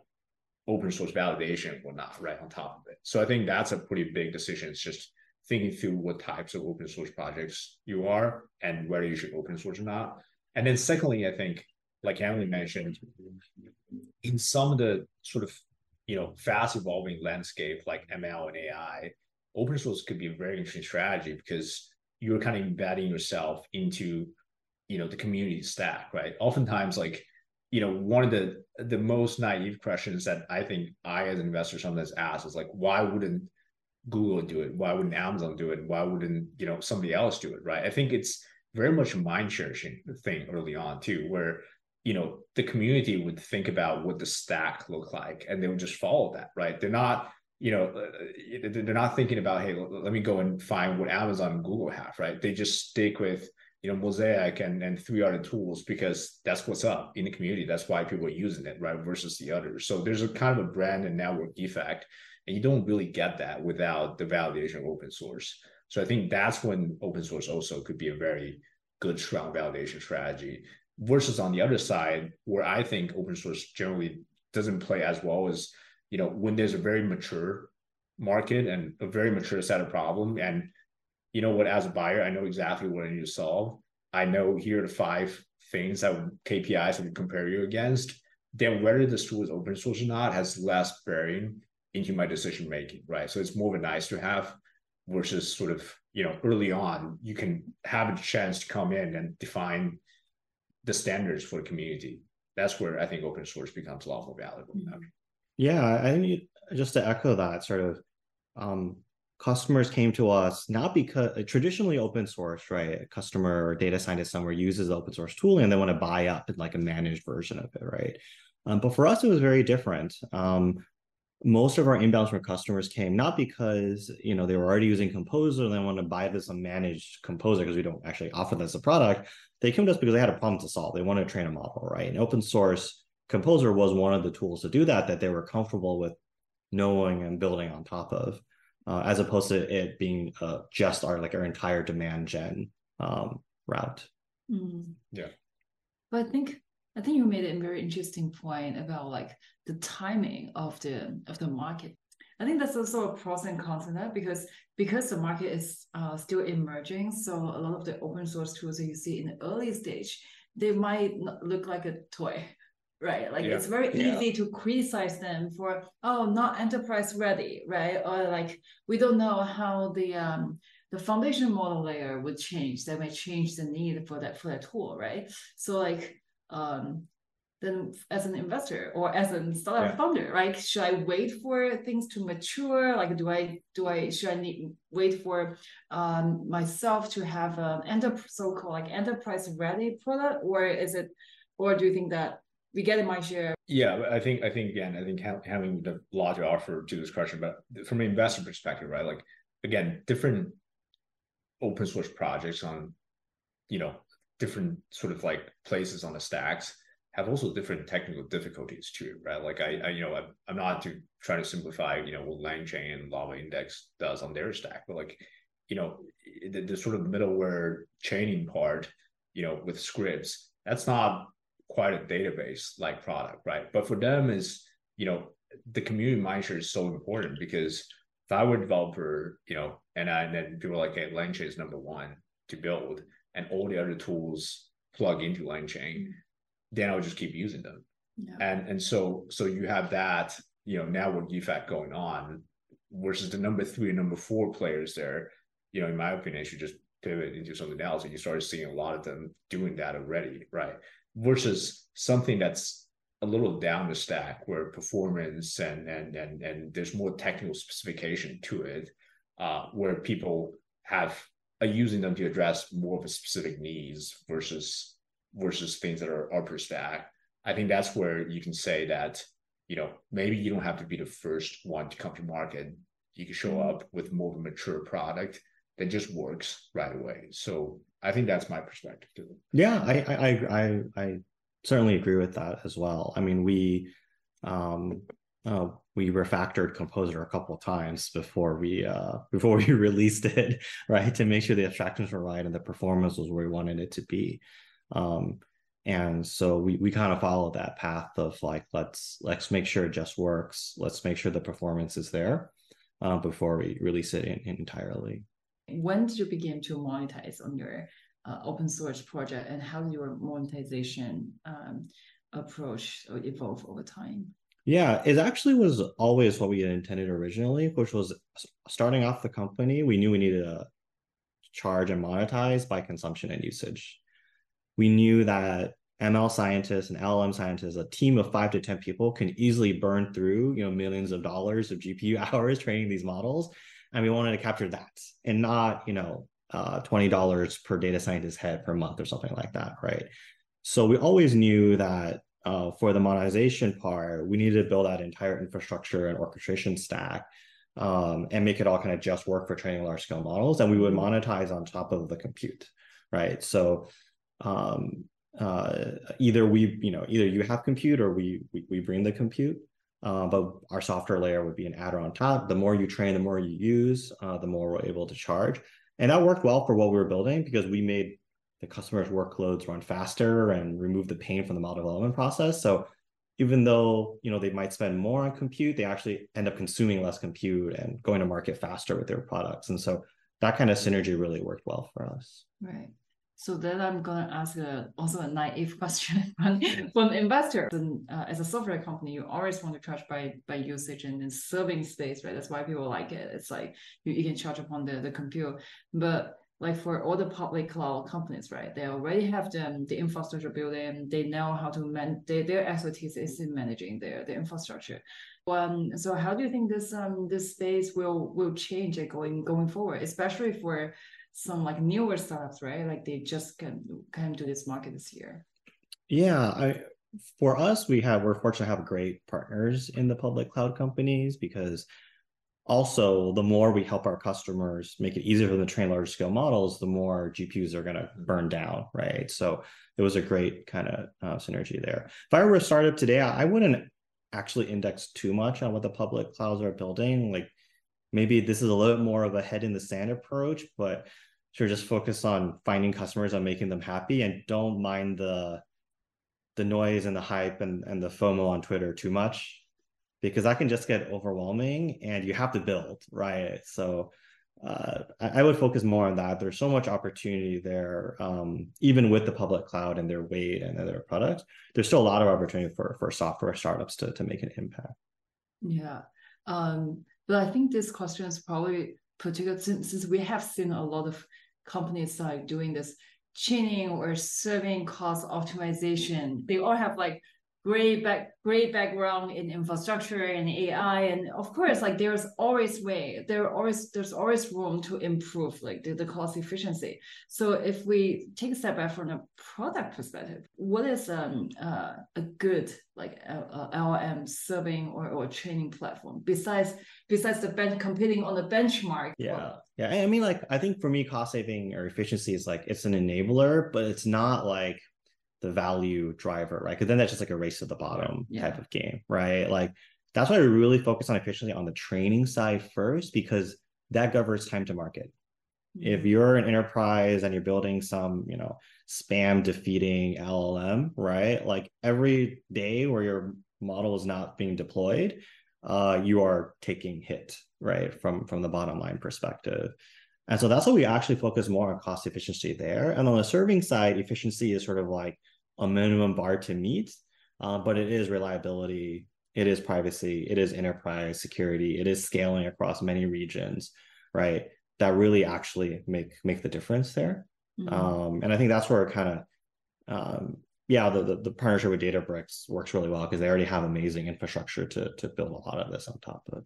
open source validation and whatnot right on top of it. So i think that's a pretty big decision. It's just thinking through what types of open source projects you are and whether you should open source or not. And then secondly i think like emily mentioned in some of the sort of you know fast evolving landscape like ml and ai open source could be a very interesting strategy because you're kind of embedding yourself into you know the community stack, right? Oftentimes, like you know, one of the the most naive questions that I think I as an investor sometimes ask is like, why wouldn't Google do it? Why wouldn't Amazon do it? Why wouldn't you know somebody else do it? Right? I think it's very much a mind sharing thing early on too, where you know the community would think about what the stack looked like and they would just follow that. Right? They're not you know uh, they're not thinking about hey let me go and find what Amazon and Google have. Right? They just stick with you know mosaic and and three other tools because that's what's up in the community. That's why people are using it right versus the others. So there's a kind of a brand and network effect and you don't really get that without the validation of open source. So i think that's when open source also could be a very good strong validation strategy versus on the other side where i think open source generally doesn't play as well as you know when there's a very mature market and a very mature set of problem and you know what, as a buyer, I know exactly what I need to solve. I know here are the five things that would, KPIs I would compare you against. Then whether this tool is open source or not has less bearing into my decision making, right? So it's more of a nice to have versus sort of you know early on you can have a chance to come in and define the standards for the community. That's where I think open source becomes a lot more valuable. Yeah, I think just to echo that sort of um, customers came to us not because uh, traditionally open source, right? A customer or data scientist somewhere uses open source tooling and they want to buy up in like a managed version of it, right? Um, but for us, it was very different. Um, most of our inbounds from customers came not because you know they were already using Composer and they want to buy this a managed Composer because we don't actually offer this as a product. They came to us because they had a problem to solve. They wanted to train a model, right? And open source Composer was one of the tools to do that that they were comfortable with knowing and building on top of uh, as opposed to it being uh, just our like our entire demand gen um, route. Mm. Yeah, but I think I think you made a very interesting point about like the timing of the of the market. I think that's also a pros and cons in that because because the market is uh, still emerging. So a lot of the open source tools that you see in the early stage, they might look like a toy, right like yeah. it's very yeah. easy to criticize them for oh not enterprise ready right or like we don't know how the um the foundation model layer would change that might change the need for that for that tool right so like um then as an investor or as a startup yeah. founder right should i wait for things to mature like do i do i should i need wait for um myself to have an enter so-called like enterprise ready product or is it or do you think that we get a share. Yeah, I think I think again, I think having the to offer to this question, but from an investor perspective, right? Like again, different open source projects on, you know, different sort of like places on the stacks have also different technical difficulties too, right? Like I, I you know, I'm, I'm not to try to simplify, you know, what LangChain and Llama Index does on their stack, but like, you know, the, the sort of middleware chaining part, you know, with scripts, that's not quite a database like product, right? But for them is, you know, the community mindshare is so important because if I were a developer, you know, and, I, and then people are like, hey, LangChain is number one to build and all the other tools plug into LangChain, then I would just keep using them. Yeah. And and so so you have that, you know, network effect going on versus the number three and number four players there, you know, in my opinion, should just pivot into something else. And you started seeing a lot of them doing that already, right? Versus something that's a little down the stack where performance and and and and there's more technical specification to it uh, where people have are using them to address more of a specific needs versus versus things that are upper stack. I think that's where you can say that you know maybe you don't have to be the first one to come to market. You can show up with more of a mature product that just works right away so I think that's my perspective too. Yeah, I I I I certainly agree with that as well. I mean, we um uh, we refactored Composer a couple of times before we uh before we released it, right, to make sure the abstractions were right and the performance was where we wanted it to be. Um, and so we we kind of follow that path of like let's let's make sure it just works. Let's make sure the performance is there uh, before we release it in, in entirely when did you begin to monetize on your uh, open source project and how did your monetization um, approach evolve over time yeah it actually was always what we had intended originally which was starting off the company we knew we needed to charge and monetize by consumption and usage we knew that ML scientists and LLM scientists, a team of five to 10 people can easily burn through, you know, millions of dollars of GPU hours training these models. And we wanted to capture that and not, you know, uh, $20 per data scientist head per month or something like that, right? So we always knew that uh, for the monetization part, we needed to build that entire infrastructure and orchestration stack um, and make it all kind of just work for training large scale models. And we would monetize on top of the compute, right? So um, uh, either we, you know, either you have compute or we we, we bring the compute. Uh, but our software layer would be an adder on top. The more you train, the more you use, uh, the more we're able to charge. And that worked well for what we were building because we made the customer's workloads run faster and remove the pain from the model development process. So even though you know they might spend more on compute, they actually end up consuming less compute and going to market faster with their products. And so that kind of synergy really worked well for us. Right. So then I'm going to ask a, also a naive question from, from investor. And, uh, as a software company, you always want to charge by by usage and then serving space, right? That's why people like it. It's like you, you can charge upon the, the compute. But like for all the public cloud companies, right? They already have the, the infrastructure building. They know how to man. They, their expertise is in managing their, their infrastructure. Um, so how do you think this um this space will will change going going forward, especially for some like newer startups, right? Like they just can came to this market this year. Yeah, I for us, we have we're fortunate to have great partners in the public cloud companies because also the more we help our customers make it easier for them to train large scale models, the more GPUs are going to burn down, right? So it was a great kind of uh, synergy there. If I were a startup today, I wouldn't actually index too much on what the public clouds are building. Like maybe this is a little bit more of a head in the sand approach, but sure just focus on finding customers and making them happy and don't mind the the noise and the hype and, and the FOMO on Twitter too much because that can just get overwhelming and you have to build, right? So uh, I, I, would focus more on that. There's so much opportunity there, um, even with the public cloud and their weight and their products. There's still a lot of opportunity for for software startups to to make an impact. Yeah, um, but I think this question is probably particular since, since we have seen a lot of companies like doing this chaining or serving cost optimization. They all have like great back great background in infrastructure and AI and of course like there's always way there always there's always room to improve like the, the cost efficiency. So if we take a step back from a product perspective what is um uh, a good like uh, serving or, or training platform besides besides the bench competing on the benchmark? Yeah. Yeah. I mean like I think for me cost saving or efficiency is like it's an enabler but it's not like the value driver, right? Because then that's just like a race to the bottom yeah. type of game, right? Like that's why we really focus on efficiency on the training side first, because that governs time to market. Mm-hmm. If you're an enterprise and you're building some, you know, spam defeating LLM, right? Like every day where your model is not being deployed, uh, you are taking hit, right? From from the bottom line perspective. And so that's why we actually focus more on cost efficiency there. And on the serving side, efficiency is sort of like a minimum bar to meet, uh, but it is reliability, it is privacy, it is enterprise security, it is scaling across many regions, right? That really actually make make the difference there. Mm-hmm. Um, and I think that's where kind of um, yeah, the, the, the partnership with Databricks works really well because they already have amazing infrastructure to to build a lot of this on top of.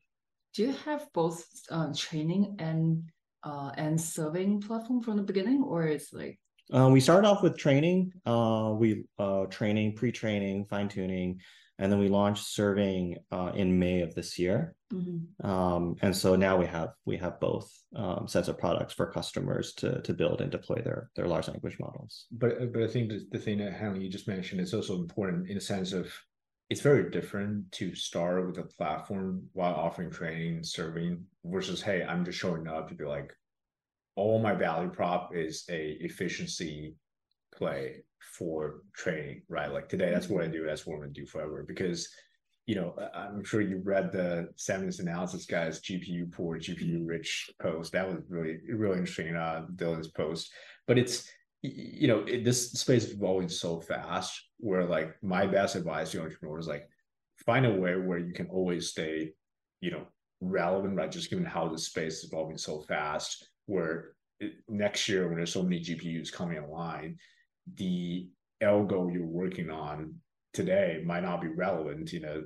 Do you have both uh, training and uh, and serving platform from the beginning, or it's like? Uh, we started off with training. Uh, we uh, training, pre-training, fine tuning, and then we launched serving uh, in May of this year. Mm-hmm. Um, and so now we have we have both um, sets of products for customers to to build and deploy their their large language models. But but I think the, the thing that Hanlin you just mentioned is also important in the sense of it's very different to start with a platform while offering training, serving versus, hey, I'm just showing up to be like, all my value prop is a efficiency play for training, right? Like today, that's what I do. That's what I'm gonna do forever. Because, you know, I'm sure you read the SemiAnalysis guys GPU poor, GPU rich post. That was really really interesting. Uh, Dylan's post, but it's you know, it, this space is evolving so fast where like my best advice to entrepreneurs like find a way where you can always stay, you know, relevant, right? Just given how the space is evolving so fast, where it, next year when there's so many GPUs coming online, the algo you're working on today might not be relevant in a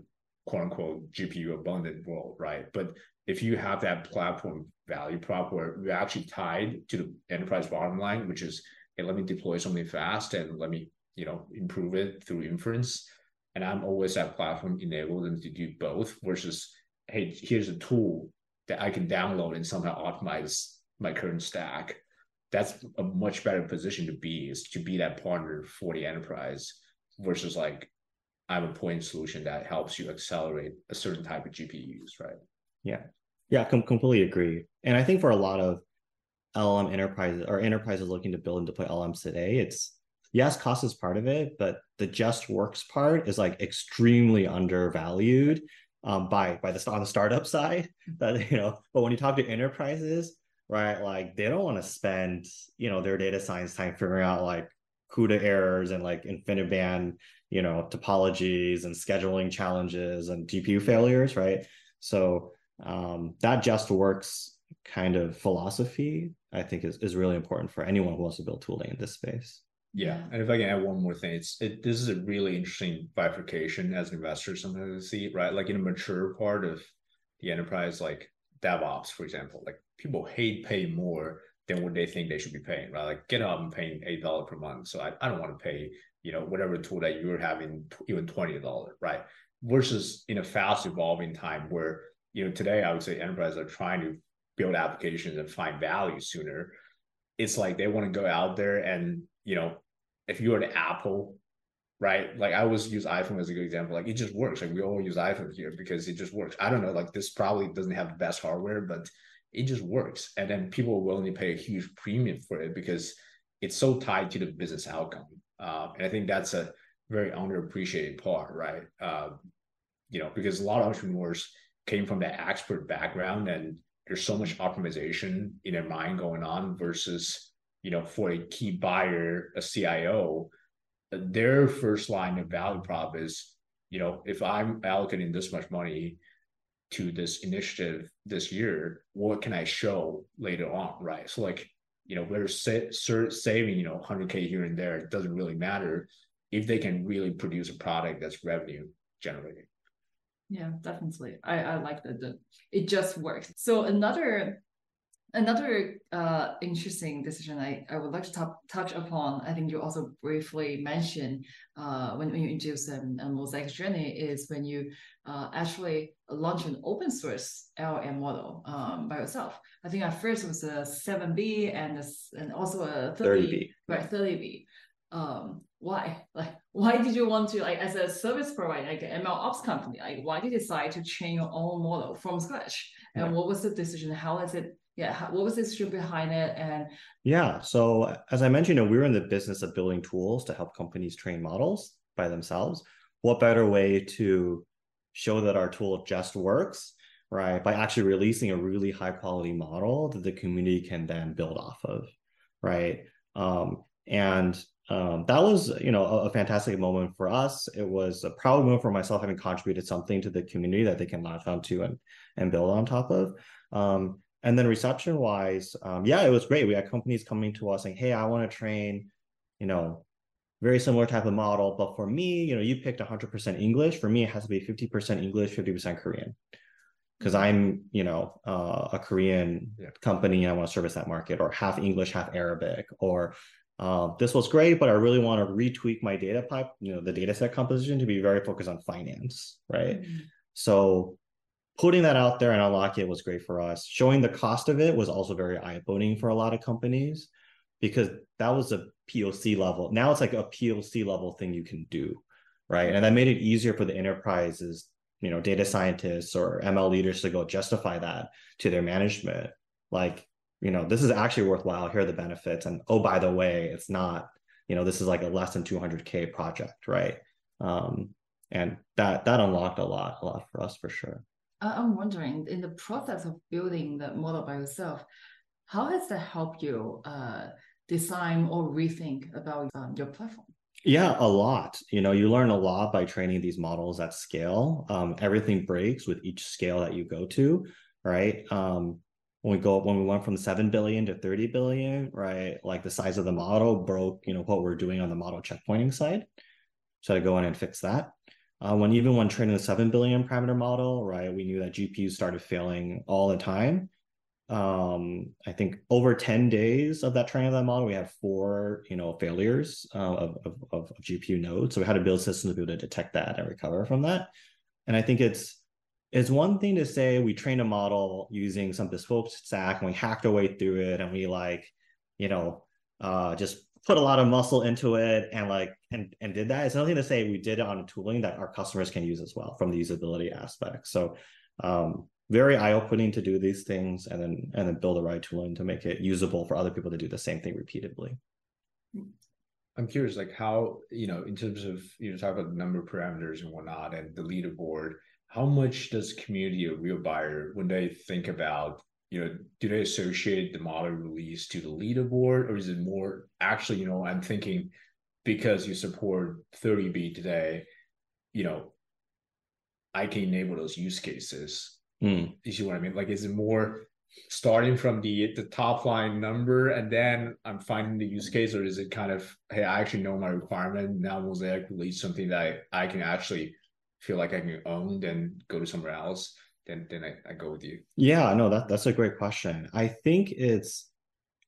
quote unquote GPU abundant world, right? But if you have that platform value prop where you're actually tied to the enterprise bottom line, which is, hey, let me deploy something fast and let me, you know, improve it through inference. And I'm always that platform enable them to do both versus, hey, here's a tool that I can download and somehow optimize my current stack. That's a much better position to be is to be that partner for the enterprise versus like I'm a point solution that helps you accelerate a certain type of GPUs, right? Yeah. Yeah, com- completely agree. And I think for a lot of LLM enterprises or enterprises looking to build and deploy LMs today, it's yes, cost is part of it, but the just works part is like extremely undervalued um, by by the on the startup side. That you know, but when you talk to enterprises, right, like they don't want to spend you know their data science time figuring out like CUDA errors and like InfiniBand, you know, topologies and scheduling challenges and GPU failures, right? So um, that just works kind of philosophy, I think is, is really important for anyone who wants to build tooling in this space. Yeah. And if I can add one more thing, it's it, this is a really interesting bifurcation as investors sometimes to see, right? Like in a mature part of the enterprise, like DevOps, for example, like people hate paying more than what they think they should be paying, right? Like GitHub, I'm paying eight dollar per month, so I, I don't want to pay you know whatever tool that you're having even twenty dollar, right? Versus in a fast evolving time where you know today I would say enterprises are trying to build applications and find value sooner. It's like they want to go out there and you know if you're an Apple right? Like I always use iPhone as a good example. Like it just works. Like we all use iPhone here because it just works. I don't know. Like this probably doesn't have the best hardware, but it just works. And then people are willing to pay a huge premium for it because it's so tied to the business outcome. Uh, and I think that's a very underappreciated part, right? Uh, you know, because a lot of entrepreneurs came from that expert background and there's so much optimization in their mind going on versus, you know, for a key buyer, a CIO, their first line of value prop is, you know, if I'm allocating this much money to this initiative this year, what can I show later on, right? So like, you know, we're sa- saving, you know, 100K here and there, it doesn't really matter if they can really produce a product that's revenue generating. Yeah, definitely. I, I like that. It just works. So another Another uh, interesting decision I, I would like to talk, touch upon, I think you also briefly mentioned uh, when, when you introduced um, a Mosaic journey is when you uh, actually launch an open source LM model um, by yourself. I think at first it was a 7B and, a, and also a 30, 30B. Right, 30B. Um, why? Like, why did you want to, like, as a service provider, like an ML ops company, like, why did you decide to train your own model from scratch? And yeah. what was the decision? How is it yeah what was the history behind it and yeah so as i mentioned you know, we are in the business of building tools to help companies train models by themselves. What better way to show that our tool just works right by actually releasing a really high quality model that the community can then build off of right? Um, and um, that was you know a, a, fantastic moment for us. It was a proud moment for myself having contributed something to the community that they can latch onto and and build on top of. Um, and then reception wise, um, yeah, it was great. We had companies coming to us saying, "Hey, I want to train, you know, very similar type of model, but for me, you know, you picked 100% English. For me, it has to be 50% English, 50% Korean, because mm-hmm. I'm, you know, uh, a Korean yeah. company and I want to service that market, or half English, half Arabic, or uh, this was great, but I really want to retweak my data pipe, you know, the data set composition to be very focused on finance, right? Mm-hmm. So putting that out there and unlocking it was great for us. Showing the cost of it was also very eye opening for a lot of companies because that was a POC level. Now it's like a POC level thing you can do, right? And that made it easier for the enterprises, you know, data scientists or ML leaders to go justify that to their management. Like, you know, this is actually worthwhile. Here are the benefits. And oh, by the way, it's not, you know, this is like a less than 200K project, right? Um, and that that unlocked a lot, a lot for us for sure. I'm wondering, in the process of building the model by yourself, how has that helped you uh, design or rethink about um, your platform? Yeah, a lot. You know, you learn a lot by training these models at scale. Um, everything breaks with each scale that you go to, right? Um, when we go when we went from 7 billion to 30 billion, right? Like the size of the model broke, you know, what we're doing on the model checkpointing side. So to go in and fix that. Uh, when even when training the 7 billion parameter model, right, we knew that GPUs started failing all the time. Um, I think over 10 days of that training of that model, we had four, you know, failures uh, of, of, of GPU nodes. So we had to build systems to be able to detect that and recover from that. And I think it's it's one thing to say we trained a model using some bespoke stack and we hacked our way through it and we like, you know, uh, just put a lot of muscle into it and like and and did that. It's nothing to say we did it on tooling that our customers can use as well from the usability aspect. So um, very eye-opening to do these things and then and then build the right tooling to make it usable for other people to do the same thing repeatedly. I'm curious, like how you know, in terms of you know, talk about the number of parameters and whatnot, and the leaderboard. How much does community a real buyer when they think about you know, do they associate the model release to the leaderboard, or is it more actually, you know, I'm thinking because you support 30B today, you know, I can enable those use cases. Mm. You see what I mean? Like, is it more starting from the the top line number and then I'm finding the use case, or is it kind of, hey, I actually know my requirement now Mosaic release something that I, I can actually feel like I can own, then go to somewhere else then then I, I go with you. Yeah, no, that that's a great question. I think it's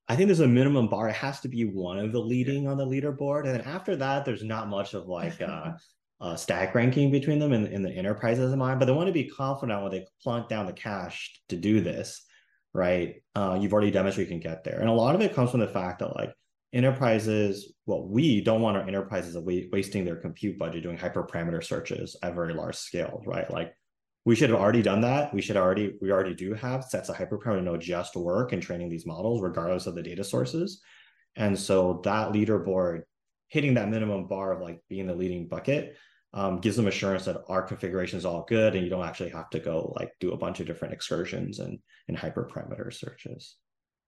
I think there's a minimum bar. It has to be one of the leading on the leaderboard. And then after that, there's not much of like uh, uh stack ranking between them in, in the enterprises of mine, but they want to be confident when they plunk down the cash to do this, right? Uh, you've already demonstrated you can get there. And a lot of it comes from the fact that like enterprises, well, we don't want our enterprises wasting their compute budget doing hyperparameter searches at very large scale, right? Like we should have already done that. We should already, we already do have sets of hyperparameter know just work in training these models, regardless of the data sources. And so that leaderboard hitting that minimum bar of like being the leading bucket um, gives them assurance that our configuration is all good and you don't actually have to go like do a bunch of different excursions and, and hyperparameter searches.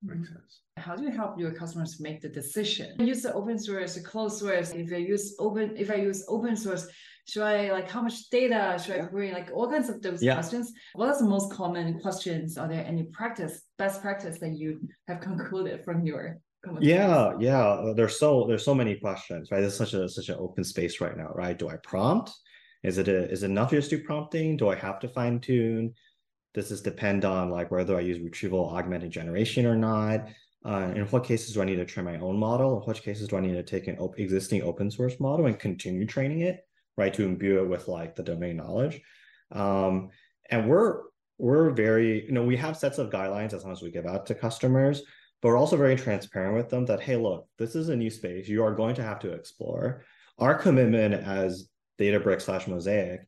Makes sense. How do you help your customers make the decision? Use the open source, the closed source. If I use open, if I use open source, should I like how much data should I bring? Like all kinds of those yeah. questions. What are the most common questions? Are there any practice, best practice that you have concluded from your yeah yeah. There's so there's so many questions right? There's such a such an open space right now right? Do i prompt? Is it a, is it enough just do prompting? Do i have to fine tune does this depend on like whether i use retrieval augmented generation or not? Uh, in what cases do i need to train my own model? In which cases do i need to take an op- existing open source model and continue training it right to imbue it with like the domain knowledge. Um, and we're we're very you know we have sets of guidelines as long as we give out to customers but we're also very transparent with them that hey look this is a new space. You are going to have to explore. Our commitment as databricks slash mosaic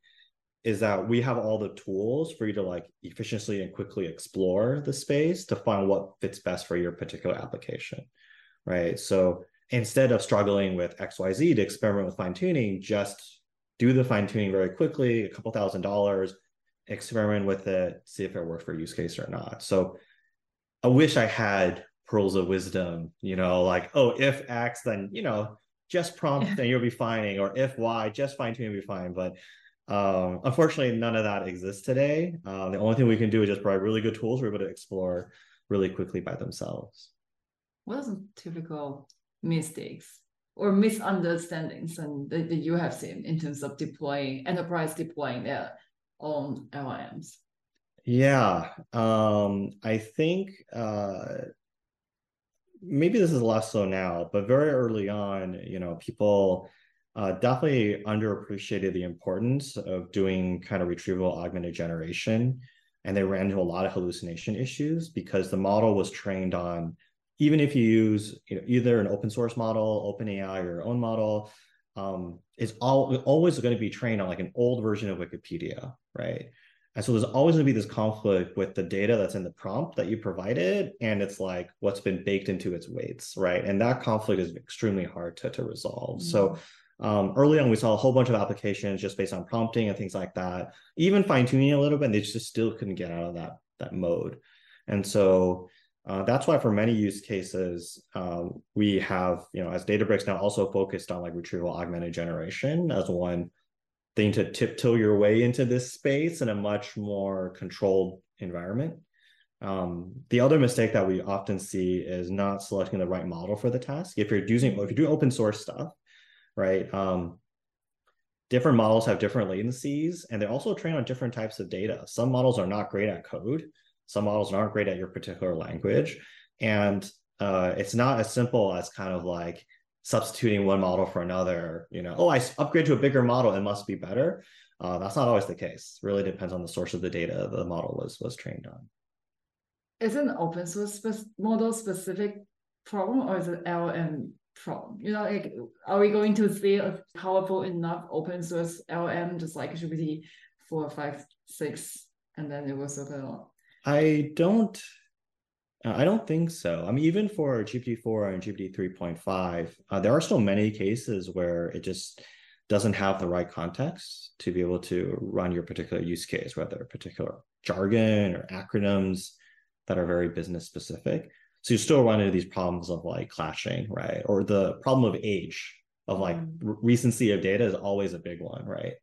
is that we have all the tools for you to like efficiently and quickly explore the space to find what fits best for your particular application right? So instead of struggling with xyz to experiment with fine tuning just do the fine tuning very quickly, a couple thousand dollars, experiment with it, see if it works for use case or not. So I wish I had pearls of wisdom, you know, like, oh, if X, then, you know, just prompt and you'll be fine. Or if Y, just fine you'll be fine. But um, unfortunately, none of that exists today. Uh, the only thing we can do is just provide really good tools for people to explore really quickly by themselves. What are some typical mistakes or misunderstandings and that, that you have seen in terms of deploying enterprise deploying their own LLMs? Yeah, um, I think uh, maybe this is less so now, but very early on, you know, people uh, definitely underappreciated the importance of doing kind of retrieval augmented generation, and they ran into a lot of hallucination issues because the model was trained on even if you use you know, either an open source model, OpenAI, or your own model, um, it's all always going to be trained on like an old version of Wikipedia, right? And so there's always going to be this conflict with the data that's in the prompt that you provided, and it's like what's been baked into its weights, right? And that conflict is extremely hard to, to resolve. Mm-hmm. So um, early on, we saw a whole bunch of applications just based on prompting and things like that, even fine tuning a little bit, and they just still couldn't get out of that that mode. And so uh, that's why for many use cases, um, we have, you know, as Databricks now also focused on like retrieval augmented generation as one thing to tiptoe your way into this space in a much more controlled environment. Um, the other mistake that we often see is not selecting the right model for the task. If you're using, if you do open source stuff, right? Um, different models have different latencies and they're also train on different types of data. Some models are not great at code. Some models aren't great at your particular language. And uh, it's not as simple as kind of like substituting one model for another. You know, oh, I upgrade to a bigger model, it must be better. Uh, that's not always the case. It really depends on the source of the data the model was was trained on. Is an open source spe- model specific problem or is it LM problem? You know, like are we going to see a powerful enough open source LM just like GPT four, five, six, and then it was okay? I don't uh, I don't think so. I mean, even for GPT-4 and GPT 3.5, uh, there are still many cases where it just doesn't have the right context to be able to run your particular use case, whether particular jargon or acronyms that are very business specific. So you still run into these problems of like clashing, right? Or the problem of age, of like mm. recency of data is always a big one, right?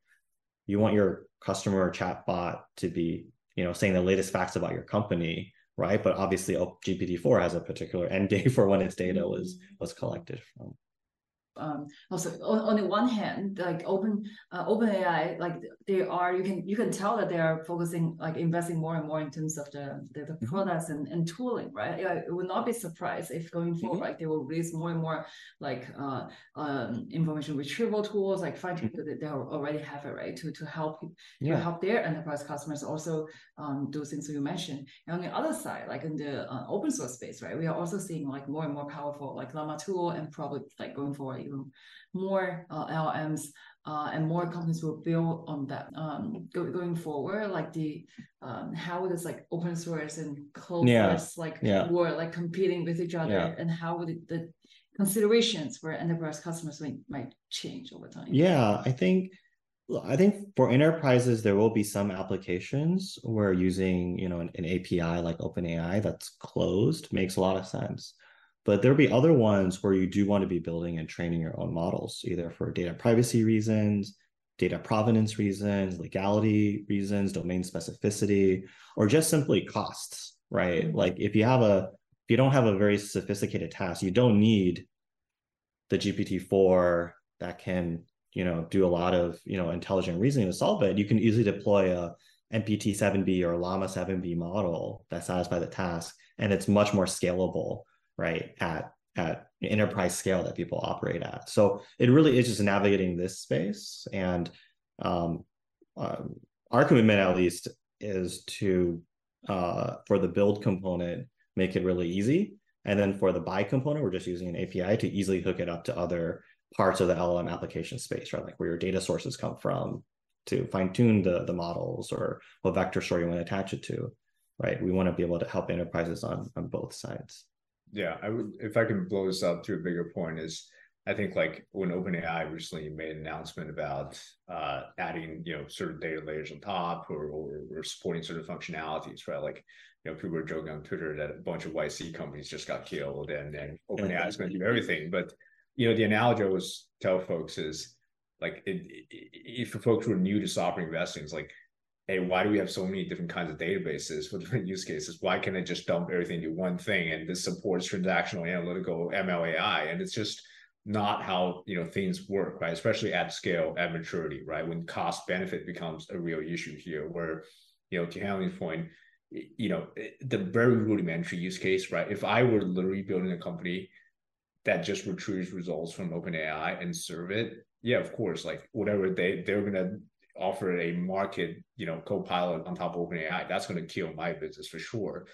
You want your customer chat bot to be, you know, saying the latest facts about your company, right? But obviously GPT-4 has a particular end date for when its data was mm. was collected from um, also on, on the one hand, like open uh, OpenAI, like they are you can you can tell that they are focusing like investing more and more in terms of the the, the mm-hmm. products and, and tooling, right? It would not be surprised if going forward, mm-hmm. like they will release more and more like uh, um, information retrieval tools, like fine tuning mm-hmm. that they already have it, right? To to help yeah. to help their enterprise customers also um, do things you mentioned. And on the other side, like in the uh, open source space, right, we are also seeing like more and more powerful like Llama 2 and probably like going forward more uh, LLMs uh, and more companies will build on that um, go, going forward. Like the um, how does like open source and closed yeah. like yeah. were like competing with each other, yeah. and how would it, the considerations for enterprise customers might, might change over time? Yeah, I think I think for enterprises, there will be some applications where using, you know, an, an, API like OpenAI that's closed makes a lot of sense. But there'll be other ones where you do want to be building and training your own models, either for data privacy reasons, data provenance reasons, legality reasons, domain specificity, or just simply costs, right? Mm-hmm. Like if you have a if you don't have a very sophisticated task, you don't need the GPT-4 that can, you know, do a lot of, you know, intelligent reasoning to solve it. You can easily deploy a MPT 7B or Llama 7B model that satisfies the task, and it's much more scalable right at at enterprise scale that people operate at. So it really is just navigating this space. And um, um, our commitment at least is to uh, for the build component make it really easy. And then for the buy component we're just using an api to easily hook it up to other parts of the llm application space right? Like where your data sources come from to fine tune the the models or what vector store you want to attach it to right? We want to be able to help enterprises on on both sides yeah, I would if I can blow this up to a bigger point is I think like when OpenAI recently made an announcement about uh, adding you know certain data layers on top or, or, or supporting certain functionalities, right? Like you know people were joking on Twitter that a bunch of YC companies just got killed and then OpenAI is going to do everything. But you know the analogy I always tell folks is like it, it, if folks who are new to software investing, it's like hey, why do we have so many different kinds of databases for different use cases? Why can't I just dump everything into one thing and this supports transactional analytical MLAI? And it's just not how you know things work, right? Especially at scale, at maturity, right? When cost benefit becomes a real issue here, where you know, to Hanlin's point, you know, eh, the very rudimentary use case, right? If I were literally building a company that just retrieves results from OpenAI and serve it, yeah, of course, like whatever they they're gonna offer a market, you know, co-pilot on top of OpenAI, that's going to kill my business for sure.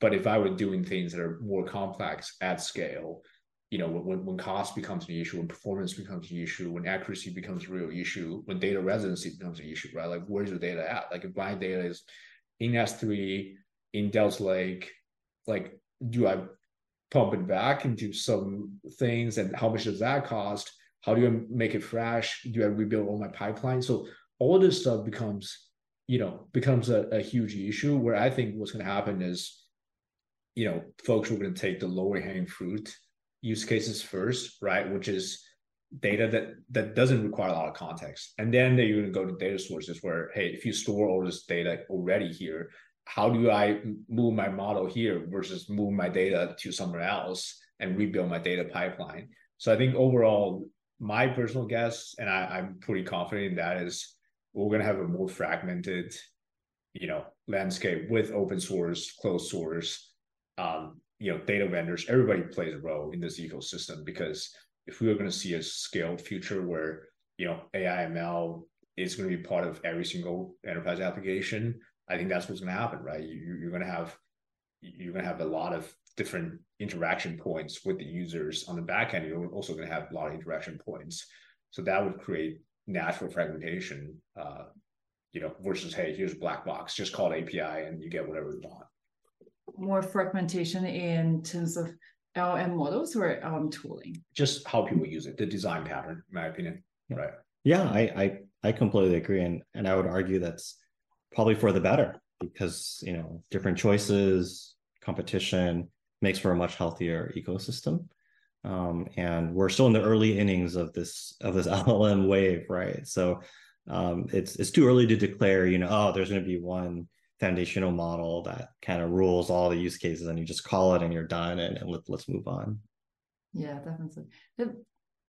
But if I were doing things that are more complex at scale, you know, when, when cost becomes an issue, when performance becomes an issue, when accuracy becomes a real issue, when data residency becomes an issue, right? Like where's the data at? Like if my data is in S3, in Delta Lake, like do I pump it back into some things and how much does that cost? How do I make it fresh? Do I rebuild all my pipeline? So all this stuff becomes you know becomes a, a huge issue where i think what's going to happen is you know folks are going to take the lower hanging fruit use cases first right which is data that that doesn't require a lot of context and then they're going to go to data sources where hey if you store all this data already here how do I move my model here versus move my data to somewhere else and rebuild my data pipeline? So I think overall, my personal guess, and I, I'm pretty confident in that, is we're going to have a more fragmented, you know, landscape with open source, closed source, um, you know, data vendors. Everybody plays a role in this ecosystem because if we are going to see a scaled future where you know AI ML is going to be part of every single enterprise application, I think that's what's going to happen, right? You, you're going to have you're going to have a lot of different interaction points with the users on the back end. You're also going to have a lot of interaction points, so that would create natural fragmentation. Uh, you know, versus hey, here's a black box, just call it API and you get whatever you want. More fragmentation in terms of LM models or LM tooling? Just how people use it, the design pattern, in my opinion. Yeah. Right. Yeah, I, I I completely agree, and and I would argue that's probably for the better because you know different choices, competition makes for a much healthier ecosystem. Um, and we're still in the early innings of this of this LLM wave, right? So um, it's it's too early to declare, you know, oh, there's going to be one foundational model that kind of rules all the use cases, and you just call it and you're done, and, and let, let's move on. Yeah, definitely. That,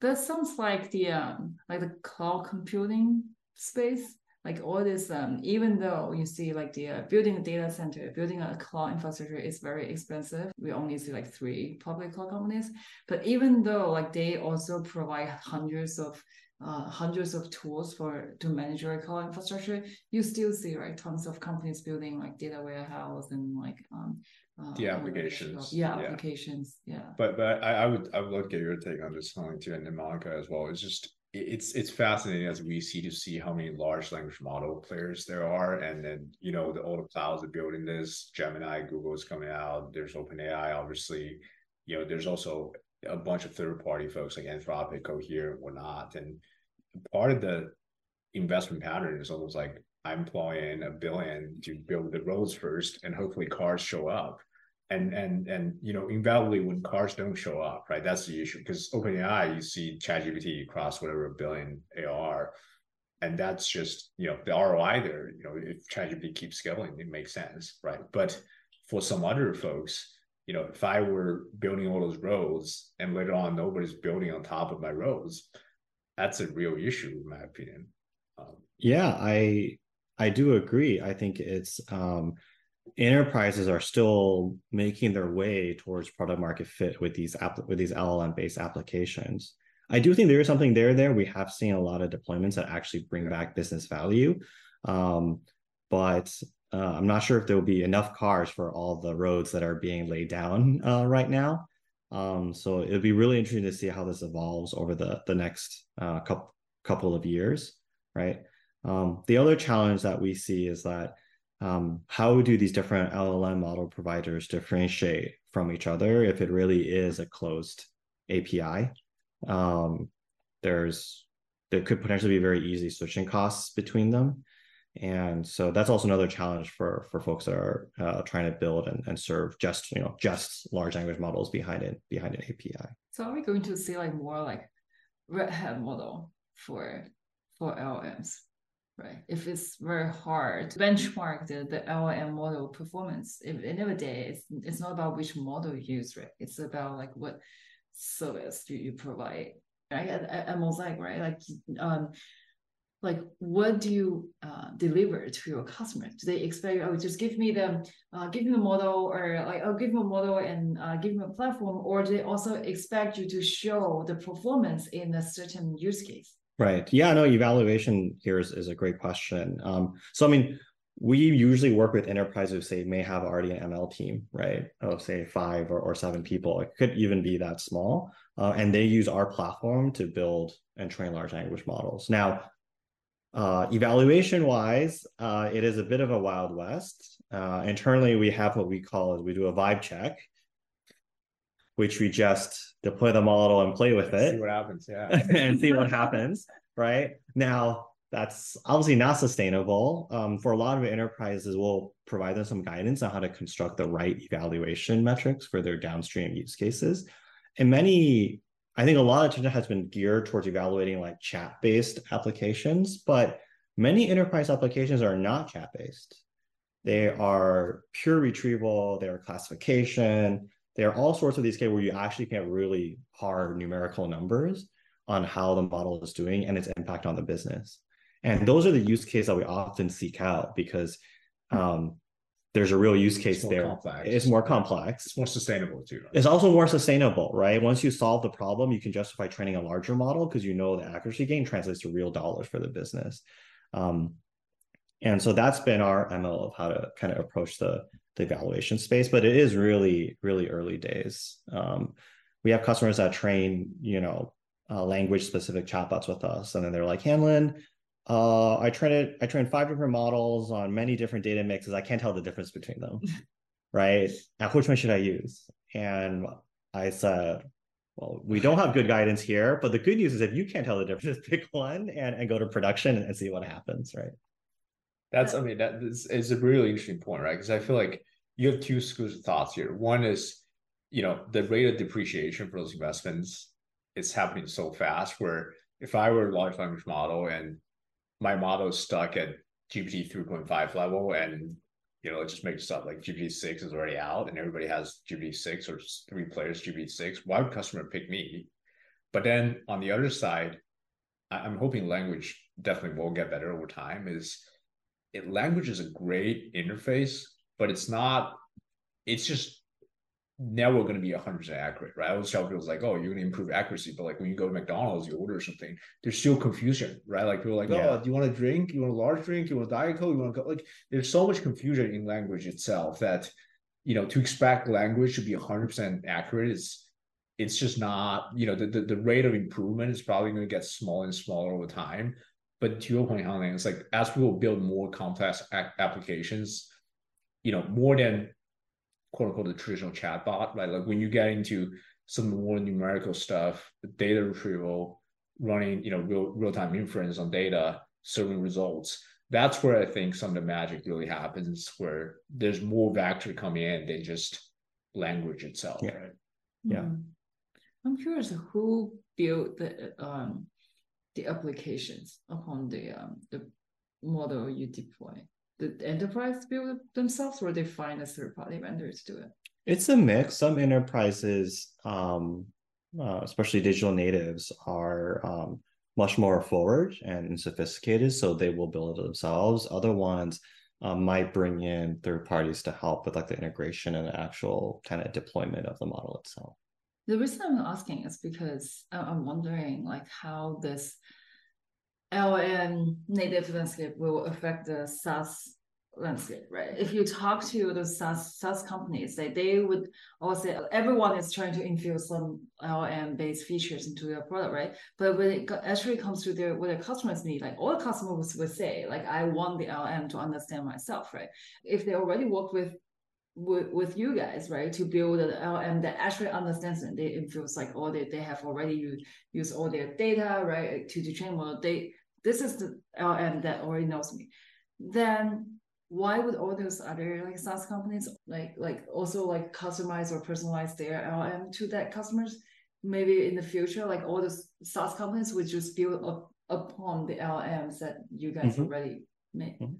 that sounds like the um, like the cloud computing space like all this um, even though you see like the uh, building a data center building a cloud infrastructure is very expensive. We only see like three public cloud companies. But even though like they also provide hundreds of uh, hundreds of tools for to manage your cloud infrastructure you still see right tons of companies building like data warehouse and like um, uh, the applications yeah, yeah, applications yeah. But but I, I would i would love to get your take on this something too and monica as well. It's just it's it's fascinating as we see to see how many large language model players there are and then you know the all the clouds are building this. Gemini google is coming out there's openai obviously. You know there's also a bunch of third party folks like anthropic cohere and whatnot and part of the investment pattern is almost like i'm employing a billion to build the roads first and hopefully cars show up and and and you know invariably when cars don't show up right? That's the issue because openai you see ChatGPT cross whatever a billion AR and that's just you know the ROI there you know if ChatGPT keeps scaling it makes sense right? But for some other folks you know if I were building all those roads and later on nobody's building on top of my roads that's a real issue in my opinion. Um, yeah I I do agree. I think it's um enterprises are still making their way towards product market fit with these app with these LLM based applications. I do think there is something there. There we have seen a lot of deployments that actually bring back business value, um, but uh, I'm not sure if there will be enough cars for all the roads that are being laid down uh, right now. Um, so it'll be really interesting to see how this evolves over the the next uh, couple couple of years, right? Um, the other challenge that we see is that um, how do these different LLM model providers differentiate from each other if it really is a closed API? Um, there's there could potentially be very easy switching costs between them, and so that's also another challenge for for folks that are uh, trying to build and, and serve just you know just large language models behind it behind an API. So are we going to see like more like Red Hat model for for LLMs? Right? If it's very hard to benchmark the, the LLM model performance, if, at the day, it's, it's not about which model you use, right? It's about like what service do you provide. Right? At, at Mosaic, right? Like, um, like what do you uh, deliver to your customer? Do they expect oh just give me the uh, give me a model or like oh give me a model and uh, give me a platform, or do they also expect you to show the performance in a certain use case? Right. Yeah, no, evaluation here is, is a great question. Um, so, I mean, we usually work with enterprises who say may have already an ML team, right? Of say five or, or seven people. It could even be that small. Uh, and they use our platform to build and train large language models. Now, uh, evaluation wise, uh, it is a bit of a wild west. Uh, internally, we have what we call we do a vibe check, which we just deploy the model and play with it. See what happens, yeah. and see what happens, right? Now, that's obviously not sustainable. Um, for a lot of enterprises, we'll provide them some guidance on how to construct the right evaluation metrics for their downstream use cases. And many, I think a lot of attention has been geared towards evaluating like chat-based applications, but many enterprise applications are not chat-based. They are pure retrieval, they are classification, they are all sorts of these cases where you actually get really hard numerical numbers on how the model is doing and its impact on the business. And those are the use cases that we often seek out because um, there's a real use case there. Complex. It's more complex. It's more sustainable too. Right? It's also more sustainable, right? Once you solve the problem, you can justify training a larger model because you know the accuracy gain translates to real dollars for the business. Um, and so that's been our ML of how to kind of approach the the evaluation space, but it is really, really early days. Um, we have customers that train, you know, uh, language specific chatbots with us, and then they're like, Hanlin, uh, I trained it. I trained five different models on many different data mixes. I can't tell the difference between them, right? Now, which one should I use? And I said, well, we don't have good guidance here, but the good news is if you can't tell the difference, pick one and, and go to production and see what happens, right? That's, I mean, that is, is a really interesting point, right? Because I feel like you have two schools of thoughts here. One is, you know, the rate of depreciation for those investments is happening so fast. Where if I were a large language model and my model is stuck at GPT 3.5 level and you know, it just makes up like GPT six is already out and everybody has GPT six or three players GPT six. Why would customer pick me? But then on the other side, I'm hoping language definitely will get better over time. Is it language is a great interface, but it's not. It's just never going to be 100% accurate, right? I always tell people, like, oh, you're going to improve accuracy. But like when you go to McDonald's, you order something, there's still confusion, right? Like people are like, oh, do you want a drink? You want a large drink? You want a Diet Coke? You want to go? Like there's so much confusion in language itself that, you know, to expect language to be 100% accurate is, it's just not, you know, the, the, the rate of improvement is probably going to get smaller and smaller over time. But to your point, Hang, it's like as people build more complex applications, you know, more than quote unquote the traditional chatbot, right? Like when you get into some more numerical stuff, data retrieval, running, you know, real real time inference on data, serving results. That's where I think some of the magic really happens, where there's more vector coming in than just language itself, yeah. right? Yeah. Mm-hmm. I'm curious who built the um the applications upon the um the model you deploy the enterprise build themselves or they find a third party vendor to do it? It's a mix. Some enterprises, um, uh, especially digital natives, are um, much more forward and sophisticated, so they will build it themselves. Other ones um, might bring in third parties to help with like the integration and the actual kind of deployment of the model itself. The reason I'm asking is because I'm wondering like how this LLM native landscape will affect the SaaS landscape, right? If you talk to the SaaS, SaaS companies, they, they would all say everyone is trying to infuse some LLM based features into their product, right? But when it actually comes to their what their customers need, like all customers would say, like I want the LLM to understand myself, right? If they already work with with, with you guys, right, to build an LM that actually understands and they infuse like all they, they have already used, use all their data, right, to, to train model. They this is the LM that already knows me, then why would all those other like SaaS companies like like also like customize or personalize their LM to that customers? Maybe in the future, like all the SaaS companies would just build up upon the LMs that you guys mm-hmm. already made. Mm-hmm.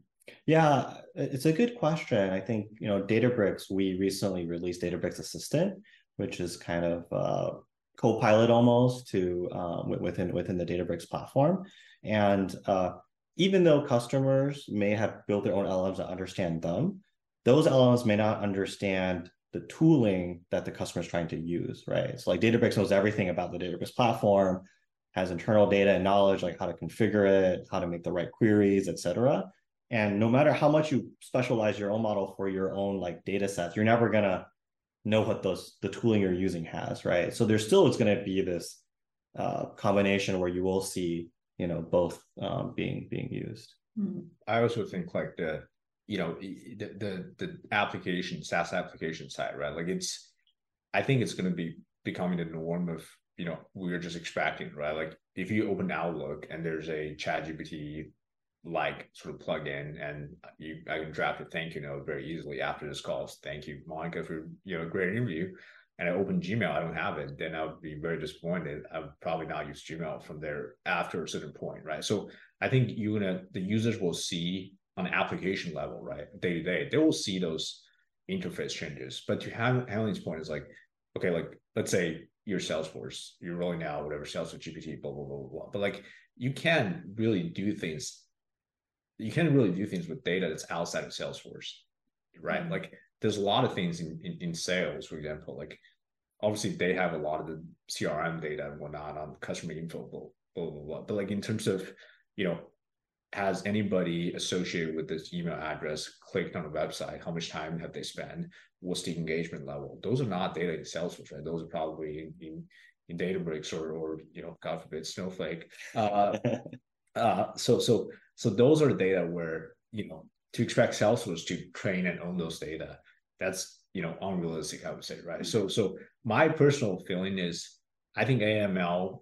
Yeah, it's a good question. I think you know Databricks. We recently released Databricks Assistant, which is kind of uh, co-pilot almost to um, within within the Databricks platform. And uh, even though customers may have built their own LLMs that understand them, those LLMs may not understand the tooling that the customer is trying to use, right? So like Databricks knows everything about the Databricks platform, has internal data and knowledge, like how to configure it, how to make the right queries, et cetera. And no matter how much you specialize your own model for your own like data sets, you're never gonna know what those the tooling you're using has, right? So there's still it's gonna be this uh, combination where you will see you know both um, being being used hmm. i also think like the you know the the, the application saas application side right like it's i think it's going to be becoming the norm of you know we're just expecting right like if you open outlook and there's a chat gpt like sort of plug in and you i can draft a thank you note very easily after this call thank you monica for you know a great interview and I open Gmail, I don't have it, then I would be very disappointed. I would probably not use Gmail from there after a certain point, right? So I think you're gonna uh, the users will see on application level, right, day to day, they will see those interface changes. But to Hanlin's point is like, okay, like let's say your Salesforce, you're rolling out whatever Salesforce GPT, blah blah blah blah blah. But like you can really do things. You can't really do things with data that's outside of Salesforce, right? Mm-hmm. Like there's a lot of things in, in, in sales, for example, like obviously they have a lot of the CRM data and whatnot on customer info, blah, blah, blah, blah. But like in terms of, you know, has anybody associated with this email address clicked on a website? How much time have they spent? What's the engagement level? Those are not data in Salesforce, right? Those are probably in, in, in Databricks or, or, you know, God forbid, Snowflake. Uh, uh, so, so, so those are data where, you know, to expect Salesforce to train and own those data that's you know unrealistic i would say right? Mm-hmm. So so my personal feeling is i think aml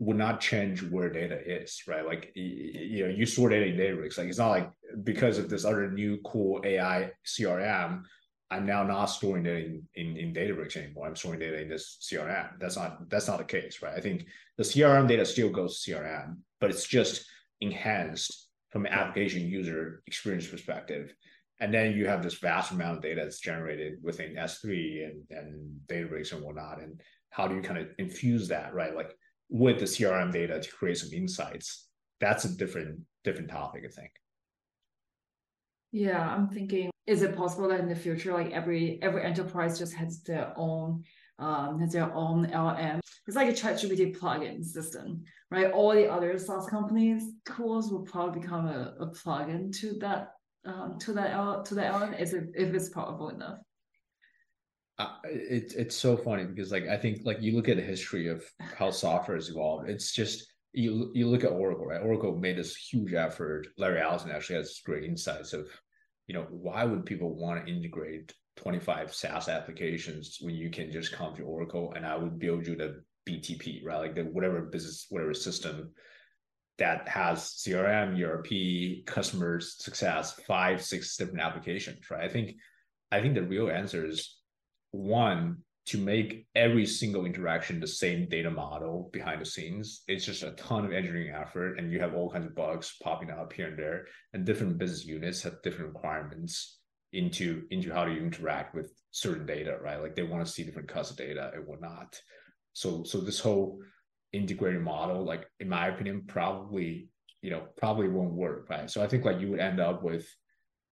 would not change where data is right? Like you know you store data in databricks. Like it's not like because of this other new cool ai crm i'm now not storing data in, in, in databricks anymore. I'm storing data in this crm that's not that's not the case right? I think the crm data still goes to crm but it's just enhanced from an application user experience perspective and then you have this vast amount of data that's generated within S3 and, and Databricks and whatnot. And how do you kind of infuse that, right? Like with the CRM data to create some insights. That's a different different topic, I think. Yeah, I'm thinking, is it possible that in the future, like every every enterprise just has their own um has their own LM? It's like a ChatGPT plugin system, right? All the other SaaS companies tools will probably become a, a plugin to that um, to that L, to that element if if it's powerful enough. Uh, it, it's so funny because like I think like you look at the history of how software has evolved. It's just you you look at Oracle, right? Oracle made this huge effort. Larry Ellison actually has great insights of, you know, why would people want to integrate 25 SaaS applications when you can just come to Oracle and I would build you the BTP, right? Like the whatever business, whatever system that has CRM, ERP, customer success, five, six different applications, right? I think I think the real answer is one, to make every single interaction the same data model behind the scenes. It's just a ton of engineering effort, and you have all kinds of bugs popping up here and there, and different business units have different requirements into into how do you interact with certain data, right? Like they want to see different cuts of data and whatnot. So so this whole integrated model, like in my opinion, probably you know probably won't work, right? So I think like you would end up with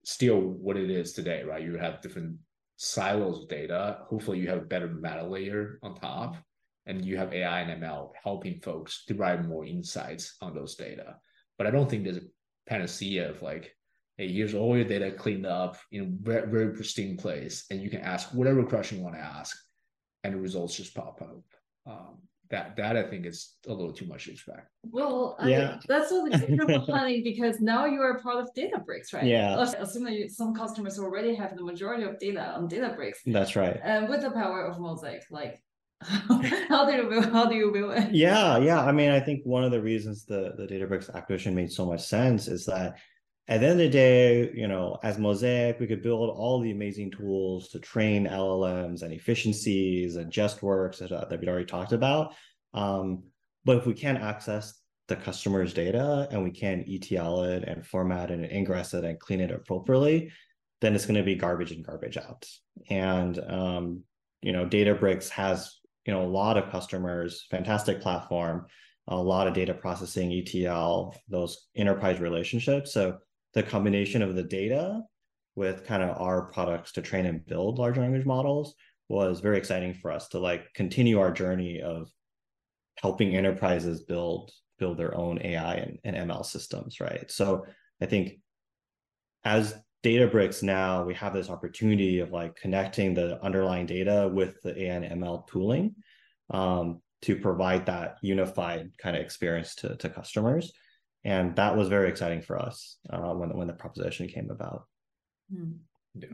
still what it is today, right? You have different silos of data. Hopefully, you have a better meta layer on top, and you have AI and ML helping folks derive more insights on those data. But I don't think there's a panacea of like, hey, here's all your data cleaned up in a very, very pristine place, and you can ask whatever question you want to ask, and the results just pop up. Um, that that I think is a little too much to expect. Well, yeah, I, that's what the planning because now you are part of Databricks, right? Yeah. Assuming some customers already have the majority of data on Databricks. That's right. And with the power of Mosaic, like how do you build, how do you build it? Yeah, yeah. I mean, I think one of the reasons the the Databricks acquisition made so much sense is that at the end of the day, you know, as Mosaic, we could build all the amazing tools to train LLMs and efficiencies and JustWorks that, that we'd already talked about. Um, but if we can't access the customer's data and we can't ETL it and format it and ingress it and clean it appropriately, then it's going to be garbage in, garbage out. And um, you know, Databricks has you know a lot of customers, fantastic platform, a lot of data processing, ETL, those enterprise relationships. So the combination of the data with kind of our products to train and build large language models was very exciting for us to like continue our journey of helping enterprises build build their own AI and, and ML systems, right? So I think as Databricks now, we have this opportunity of like connecting the underlying data with the AI and ML tooling um, to provide that unified kind of experience to, to customers and that was very exciting for us uh, when when the proposition came about. Hmm. Yeah,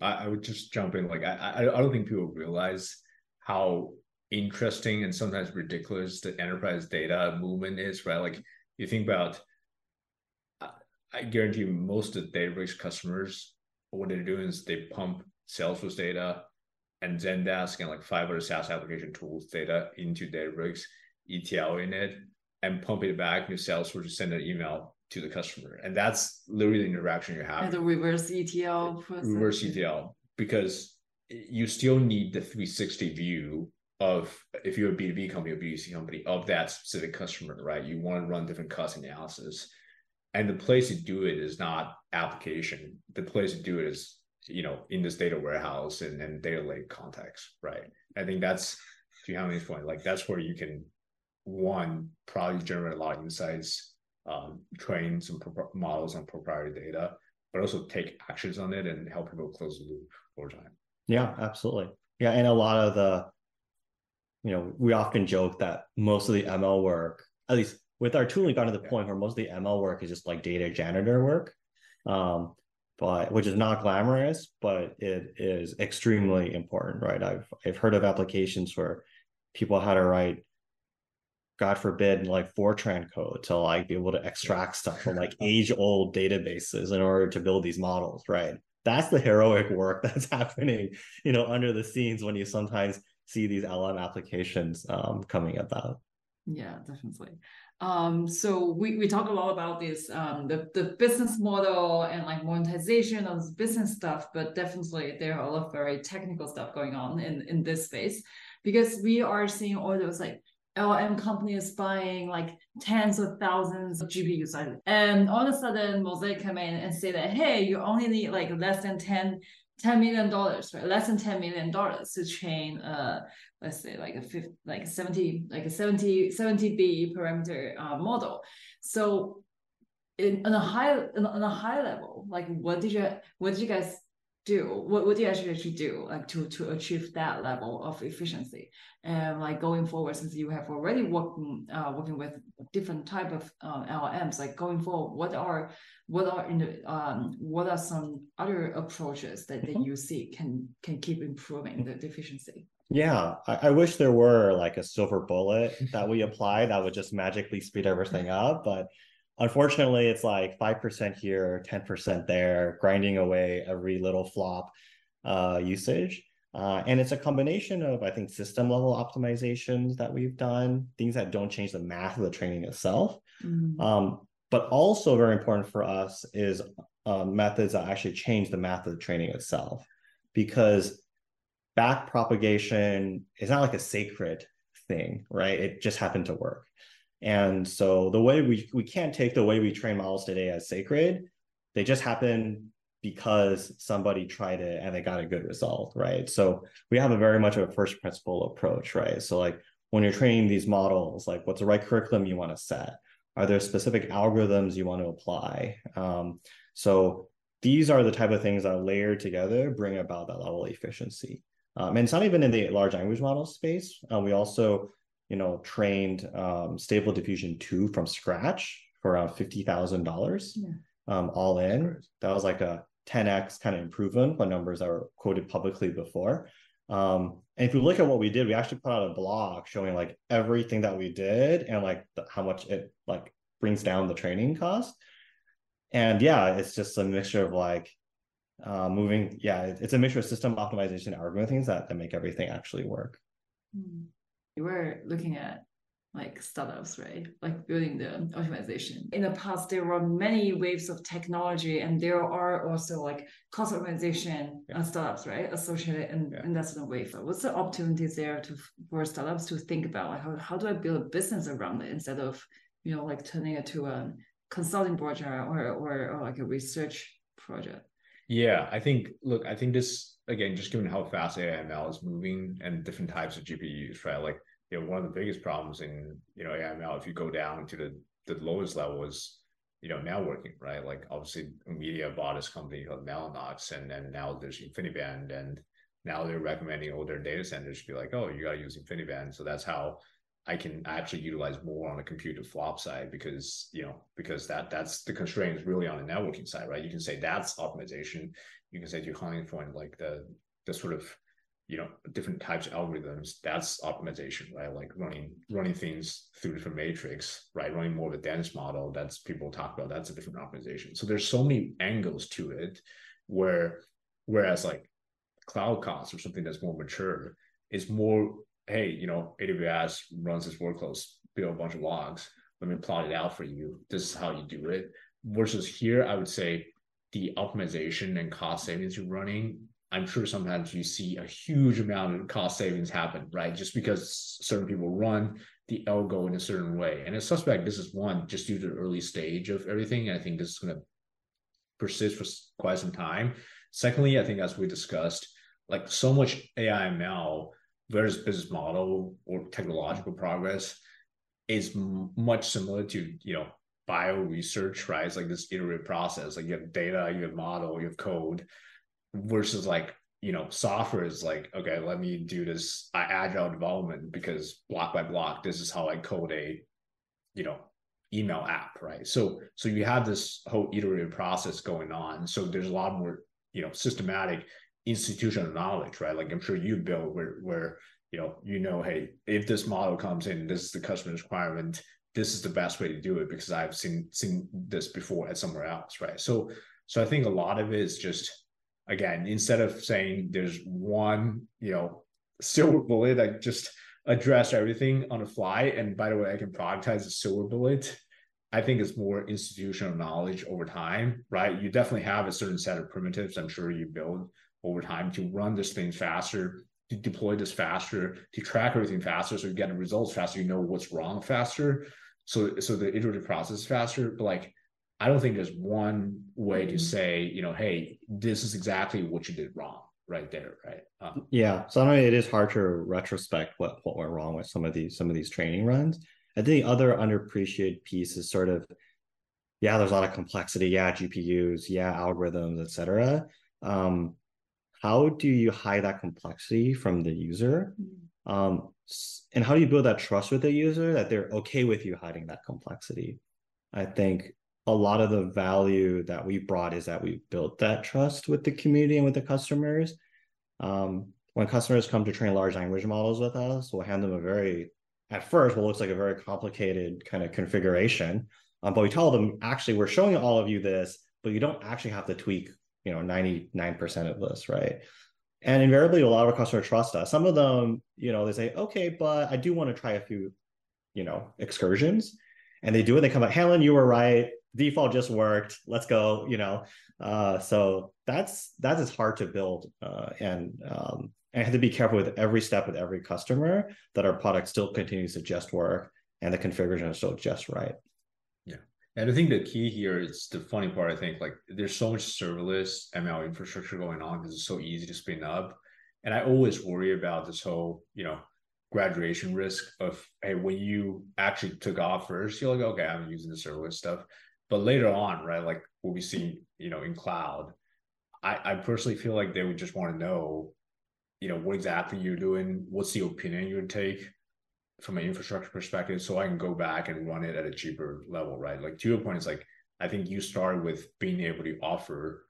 I, I, would just jump in. Like I, I don't think people realize how interesting and sometimes ridiculous the enterprise data movement is. Right, like you think about. I guarantee you, most of the Databricks customers, what they're doing is they pump Salesforce data and Zendesk and like five other SaaS application tools data into Databricks, ETL in it, and pump it back to Salesforce to send an email to the customer, and that's literally the interaction you have. And the reverse ETL process. reverse ETL because you still need the 360 view of if you're a B2B company or B2C company of that specific customer, right? You want to run different cost analysis. And the place to do it is not application. The place to do it is, you know, in this data warehouse and, and data lake context, right? I think that's to Hanlin's point, like that's where you can one probably generate a lot of insights, um, train some pro- models on proprietary data, but also take actions on it and help people close the loop over time. Yeah, absolutely. Yeah, and a lot of the, you know, we often joke that most of the ML work, at least with our tooling, got to the yeah. point where most of the ML work is just like data janitor work, um, but which is not glamorous, but it is extremely important, right? I've I've heard of applications where people had to write God forbid, like Fortran code to like be able to extract stuff from like age old databases in order to build these models, right? That's the heroic work that's happening, you know, under the scenes when you sometimes see these LM applications um, coming about. Yeah, definitely. Um, so we, we talk a lot about this um, the, the business model and like monetization of this business stuff, but definitely there are a lot of very technical stuff going on in, in this space because we are seeing all those like LM company is buying like tens of thousands of GPUs. And all of a sudden, Mosaic come in and say that, hey, you only need like less than 10, $10 million, right? Less than $10 million to train, uh, let's say like a 50, like 70, like a 70, 70 B parameter uh, model. So in, on a high, on a high level, like what did you, what did you guys do? What, what do you actually actually do like to to achieve that level of efficiency? And like going forward since you have already working uh, working with different type of uh, LLMs like going forward what are what are in the um what are some other approaches that, that mm-hmm. you see can can keep improving the, the efficiency? Yeah I, I wish there were like a silver bullet that we apply that would just magically speed everything up but Unfortunately, it's like 5% here, 10% there, grinding away every little flop uh, usage. Uh, and it's a combination of, I think, system level optimizations that we've done, things that don't change the math of the training itself. Mm-hmm. Um, but also very important for us is uh, methods that actually change the math of the training itself. Because back propagation is not like a sacred thing, right? It just happened to work. And so the way we we can't take the way we train models today as sacred. They just happen because somebody tried it and they got a good result, right? So we have a very much of a first principle approach, right? So like when you're training these models, like what's the right curriculum you want to set? Are there specific algorithms you want to apply? Um, so these are the type of things that layered together bring about that level of efficiency. Um, and it's not even in the large language model space. Uh, we also you know, trained um, Stable Diffusion 2 from scratch for around $50,000 yeah. um, all in. That was like a 10x kind of improvement on numbers that were quoted publicly before. Um, and if you look at what we did, we actually put out a blog showing like everything that we did and like the, how much it like brings down the training cost. And yeah, it's just a mixture of like uh, moving. Yeah, it's a mixture of system optimization algorithm things that, that make everything actually work. Mm you were looking at like startups, right? Like building the optimization. In the past, there were many waves of technology, and there are also like cost optimization yeah. startups, right? Associated in, yeah. in that sort of way. So what's the opportunities there to for startups to think about like how, how do I build a business around it instead of you know like turning it to a consulting project or or, or like a research project? Yeah, I think look, I think this again, just given how fast AIML is moving and different types of GPUs, right? Like, you know, one of the biggest problems in, you know, AIML, if you go down to the, the lowest level is, you know, networking, right? Like obviously Nvidia bought this company called Mellanox and then now there's InfiniBand and now they're recommending all their data centers to be like, oh, you got to use InfiniBand. So that's how I can actually utilize more on the compute to flop side because you know because that that's the constraint is really on the networking side, right? You can say that's optimization. You can say to your hunting point, like the the sort of you know different types of algorithms that's optimization right? Like running running things through different matrix right? Running more of a dense model that's people talk about that's a different optimization. So there's so many angles to it where whereas like cloud costs or something that's more mature is more hey you know aws runs this workloads build a bunch of logs let me plot it out for you this is how you do it versus here, I would say the optimization and cost savings you're running. I'm sure sometimes you see a huge amount of cost savings happen, right? Just because certain people run the algo in a certain way. And I suspect this is one just due to the early stage of everything. I think this is going to persist for quite some time. Secondly, I think as we discussed, like so much AI ML versus business model or technological progress is m- much similar to you know bio research, right? It's like this iterative process. Like you have data, you have model, you have code, versus like you know software is like okay, let me do this uh, agile development because block by block, this is how I code a you know email app, right? So so you have this whole iterative process going on. So there's a lot more you know systematic institutional knowledge, right? Like I'm sure you built where where you know you know hey if this model comes in this is the customer's requirement this is the best way to do it because I've seen seen this before at somewhere else, right? So so I think a lot of it is just again instead of saying there's one you know silver bullet that just address everything on the fly and by the way I can productize a silver bullet I think it's more institutional knowledge over time, right? You definitely have a certain set of primitives I'm sure you build over time to run this thing faster, to deploy this faster, to track everything faster so you get results faster, you know what's wrong faster. So so the iterative process is faster but like i don't think there's one way to mm-hmm. say you know hey this is exactly what you did wrong right there right? Um, yeah so I mean, it is hard to retrospect what what went wrong with some of these some of these training runs. I think the other underappreciated piece is sort of yeah there's a lot of complexity yeah gpus yeah algorithms etc um how do you hide that complexity from the user? Mm-hmm. um and how do you build that trust with the user that they're okay with you hiding that complexity? I think a lot of the value that we brought is that we built that trust with the community and with the customers. Um, when customers come to train large language models with us we'll hand them a very at first what looks like a very complicated kind of configuration. Um, but we tell them actually we're showing all of you this but you don't actually have to tweak you know 99% of this right and invariably, a lot of our customers trust us. Some of them, you know, they say, okay, but I do want to try a few, you know, excursions. And they do it. They come back, Hanlin, you were right. Default just worked. Let's go, you know. Uh, so that's that is hard to build. Uh, and um, I have to be careful with every step with every customer that our product still continues to just work and the configuration is still just right. And I think the key here is the funny part. I think like there's so much serverless ML infrastructure going on because it's so easy to spin up. And I always worry about this whole, you know, graduation risk of hey, when you actually took off first, you're like, okay, I'm using the serverless stuff. But later on, right, like what we see, you know, in cloud, I, I personally feel like they would just want to know, you know, what exactly you're doing, what's the opinion you would take from an infrastructure perspective so I can go back and run it at a cheaper level, right? Like to your point, it's like I think you start with being able to offer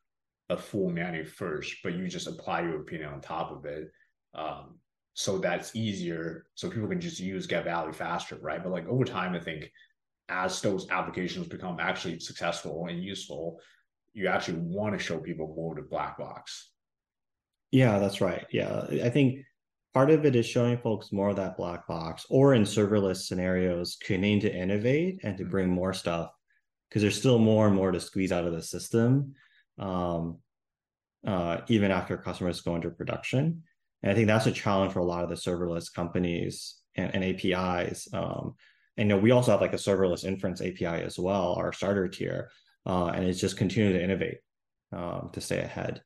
a full menu first, but you just apply your opinion on top of it. Um, so that's easier. So people can just use get value faster, right? But like over time, I think as those applications become actually successful and useful, you actually want to show people more the black box. Yeah, that's right. Yeah. I think part of it is showing folks more of that black box or in serverless scenarios continuing to innovate and to bring more stuff because there's still more and more to squeeze out of the system um, uh, even after customers go into production. And i think that's a challenge for a lot of the serverless companies and, and apis um, and you know we also have like a serverless inference api as well our starter tier uh, and it's just continuing to innovate um, to stay ahead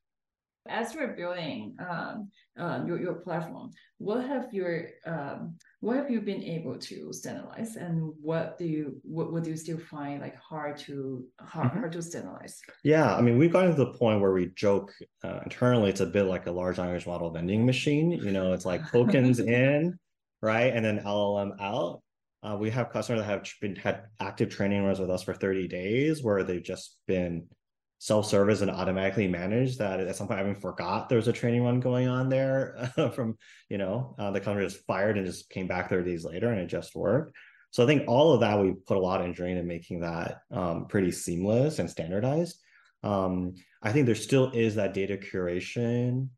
as you're building um, uh, your, your platform, what have your um, what have you been able to standardize, and what do you what, what do you still find like hard to hard, mm-hmm. hard to standardize? Yeah, I mean, we've gotten to the point where we joke uh, internally. It's a bit like a large language model vending machine. You know, it's like tokens in, right, and then LLM out. Uh, we have customers that have been had active training runs with us for 30 days where they've just been self-service and automatically managed that at some point I even forgot there was a training run going on there from, you know, uh, the company just fired and just came back 30 days later and it just worked. So I think all of that, we put a lot of engineering in making that um, pretty seamless and standardized. Um, I think there still is that data curation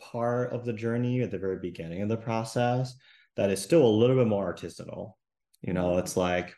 part of the journey at the very beginning of the process that is still a little bit more artisanal. You know, it's like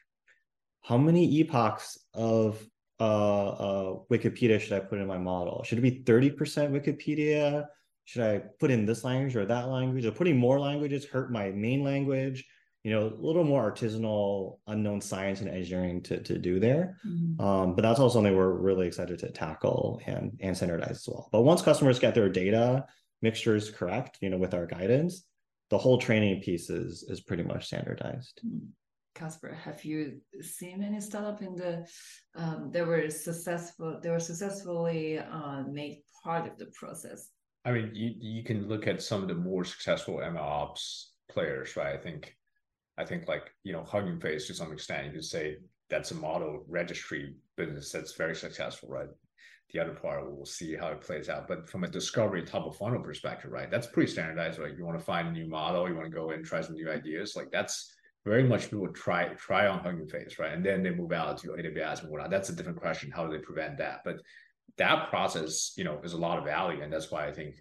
how many epochs of uh, uh, Wikipedia should I put in my model? Should it be 30% Wikipedia? Should I put in this language or that language? Or putting more languages hurt my main language? You know, a little more artisanal, unknown science and engineering to, to do there. Mm-hmm. Um, but that's also something we're really excited to tackle and, and standardize as well. But once customers get their data mixtures correct, you know, with our guidance, the whole training piece is is pretty much standardized. Mm-hmm. Casber, have you seen any startup in the um, that were successful? They were successfully uh, made part of the process. I mean, you you can look at some of the more successful ML ops players, right? I think, I think like you know Hugging Face to some extent, you could say that's a model registry business that's very successful, right? The other part, we'll see how it plays out. But from a discovery top of funnel perspective, right, that's pretty standardized. Right, you want to find a new model, you want to go and try some new ideas, like that's very much people try try on Hugging Face, right? And then they move out to AWS and whatnot. That's a different question. How do they prevent that? But that process, you know, is a lot of value. And that's why I think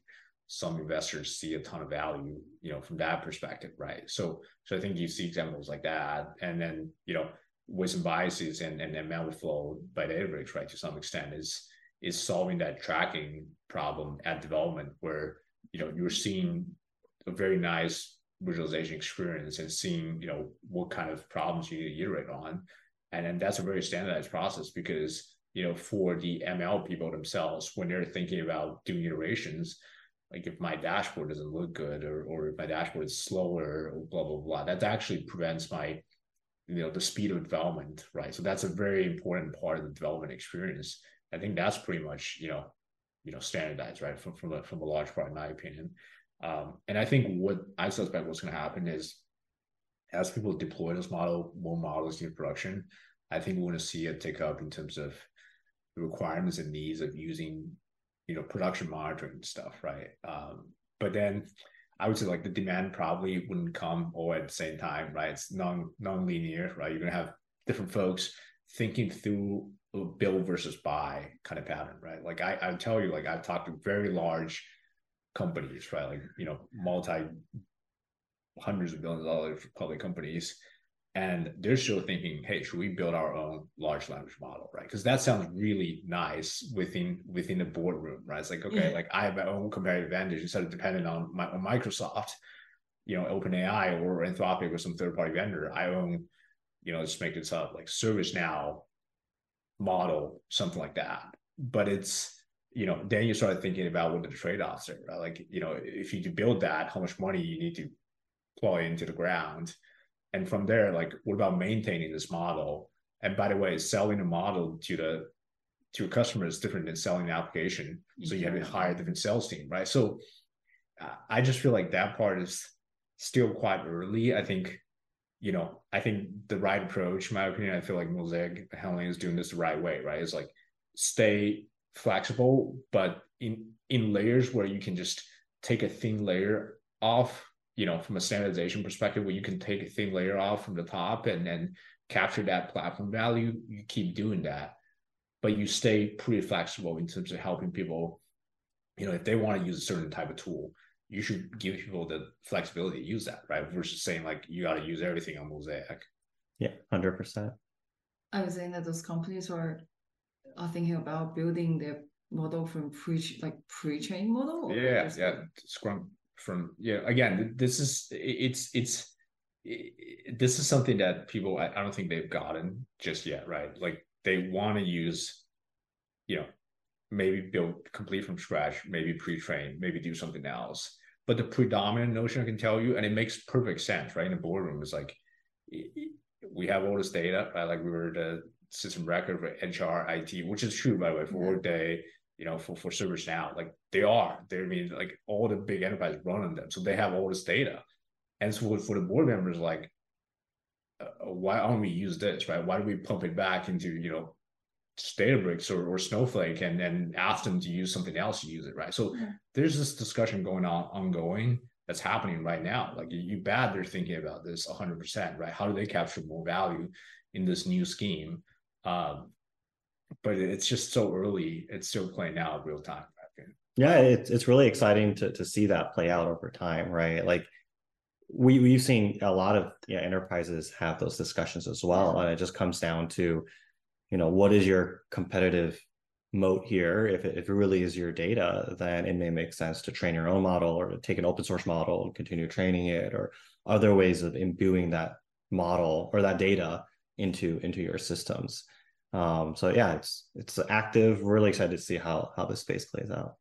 some investors see a ton of value, you know, from that perspective, right? So so I think you see examples like that. And then, you know, Weights and Biases and, and ML flow by Databricks, right, to some extent, is is solving that tracking problem at development where you know you're seeing a very nice visualization experience and seeing you know what kind of problems you need to iterate on. And then that's a very standardized process because you know for the ml people themselves when they're thinking about doing iterations like if my dashboard doesn't look good or, or if my dashboard is slower or blah blah blah that actually prevents my you know the speed of development right? So that's a very important part of the development experience. I think that's pretty much you know you know standardized right? From from a, from a large part in my opinion um, and I think what I suspect what's going to happen is as people deploy this model, more models in production, I think we're going to see a tick up in terms of the requirements and needs of using, you know, production monitoring stuff, right? Um, but then I would say like the demand probably wouldn't come all at the same time, right? It's non non-linear, right? You're gonna have different folks thinking through a build versus buy kind of pattern, right? Like I, I tell you, like I've talked to very large companies, right? Like, you know, multi hundreds of billions of dollars public companies. And they're still thinking, hey, should we build our own large language model, right? Because that sounds really nice within within the boardroom, right? It's like, okay, yeah. like I have my own comparative advantage instead of depending on my on Microsoft, you know, OpenAI or Anthropic or some third party vendor. I own, you know, let's make this up like ServiceNow model, something like that. But it's you know, then you start thinking about what the trade-offs are. Right? Like, you know, if you build that, how much money you need to plow into the ground. And from there, like, what about maintaining this model? And by the way, selling a model to the to a customer is different than selling an application. So you have to hire a different sales team, right? So uh, I just feel like that part is still quite early. I think, you know, I think the right approach, in my opinion, I feel like Mosaic Hanlin is doing this the right way, right? It's like stay flexible, but in in layers where you can just take a thin layer off, you know, from a standardization perspective, where you can take a thin layer off from the top and then capture that platform value, you keep doing that. But you stay pretty flexible in terms of helping people, you know, if they want to use a certain type of tool, you should give people the flexibility to use that, right? Versus saying like you got to use everything on Mosaic. Yeah, hundred percent. I was saying that those companies are are thinking about building their model from pre like pre-trained model? Yeah, yeah, Scrum from yeah. Again, this is it's it's it, this is something that people I, I don't think they've gotten just yet, right? Like they want to use, you know, maybe build complete from scratch, maybe pre-train, maybe do something else. But the predominant notion I can tell you, and it makes perfect sense, right? In the boardroom, is like we have all this data, right? Like we were the system record for HR, IT, which is true by the way for Workday, you know, for for ServiceNow. Like they are, they I mean like all the big enterprises run on them, so they have all this data. And so for the board members, like, uh, why don't we use this, right? Why do we pump it back into you know Databricks or, or Snowflake and then ask them to use something else to use it, right? So there's this discussion going on ongoing that's happening right now. Like you, you bet they're thinking about this 100%, right? How do they capture more value in this new scheme? Um, but it's just so early. It's still playing out real time. Yeah, it's it's really exciting to to see that play out over time, right? Like we we've seen a lot of enterprises have those discussions as well, and it just comes down to you know, what is your competitive moat here? If it, if it really is your data, then it may make sense to train your own model or to take an open source model and continue training it or other ways of imbuing that model or that data into into your systems. Um, so yeah, it's it's active. Really excited to see how how this space plays out.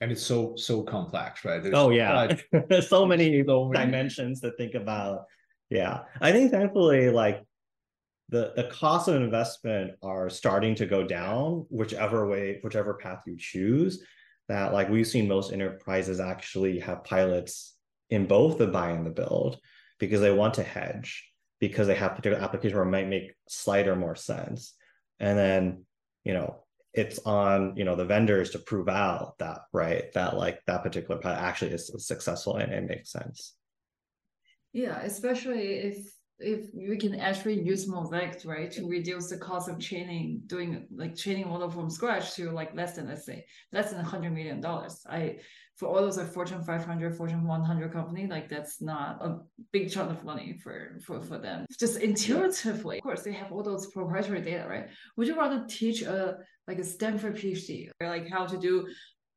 And it's so so complex, right? There's oh yeah, so many so dimensions to think about. Yeah, I think thankfully, like the the cost of investment are starting to go down, whichever way, whichever path you choose. That like we've seen most enterprises actually have pilots in both the buy and the build because they want to hedge because they have particular applications where it might make slighter more sense and then you know it's on you know the vendors to prove out that right that like that particular product actually is successful and it makes sense. Yeah especially if if we can actually use mosaic right to reduce the cost of training doing like training model from scratch to like less than let's say less than 100 million dollars. I for all those like Fortune 500, Fortune 100 company, like that's not a big chunk of money for for for them. Just intuitively, of course, they have all those proprietary data, right? Would you rather teach a like a Stanford PhD, or like how to do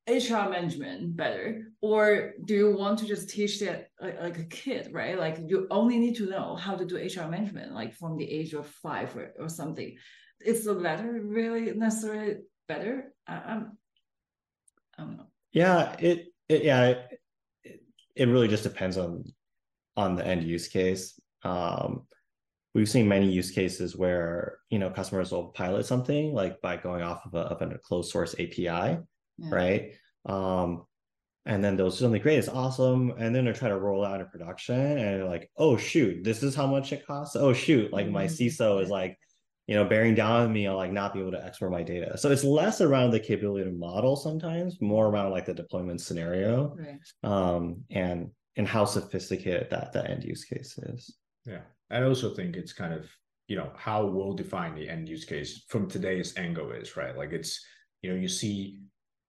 HR management better, or do you want to just teach that like, like, a kid, right? Like you only need to know how to do HR management, like from the age of five or, or something. Is the latter really necessarily better? I, I'm, I don't know. Yeah, it, it yeah, it, it really just depends on on the end use case. Um, we've seen many use cases where you know customers will pilot something like by going off of a, of a closed source API, yeah. right? Um, and then they'll something great, it's awesome, and then they try to roll out in production, and they're like, oh shoot, this is how much it costs. Oh shoot, like my mm-hmm. CISO is like you know, bearing down on me on like not be able to export my data. So it's less around the capability to model sometimes, more around like the deployment scenario, right. um, and and how sophisticated that that end use case is. Yeah, I also think it's kind of you know how well defined the end use case from today's angle is right. Like it's you know you see,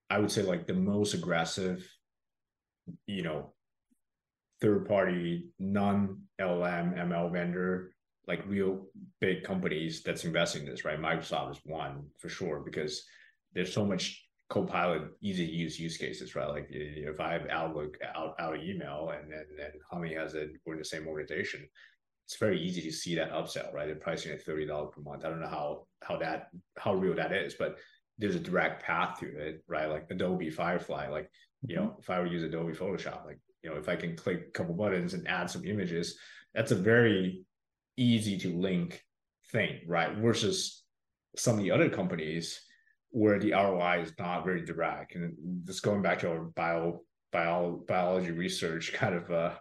I would say like the most aggressive, you know, third party non LM ML vendor like real big companies that's investing in this, right? Microsoft is one for sure because there's so much Copilot easy to use use cases, right? Like if I have Outlook out, out of email and then and Hami has it, we're in the same organization. It's very easy to see that upsell, right? They're pricing at thirty dollars per month. I don't know how how that how real that is, but there's a direct path to it, right? Like Adobe Firefly, like you know, mm-hmm. if I were to use Adobe Photoshop, like you know, if I can click a couple buttons and add some images, that's a very easy to link thing, right? Versus some of the other companies where the ROI is not very direct. And just going back to our bio, bio biology research kind of uh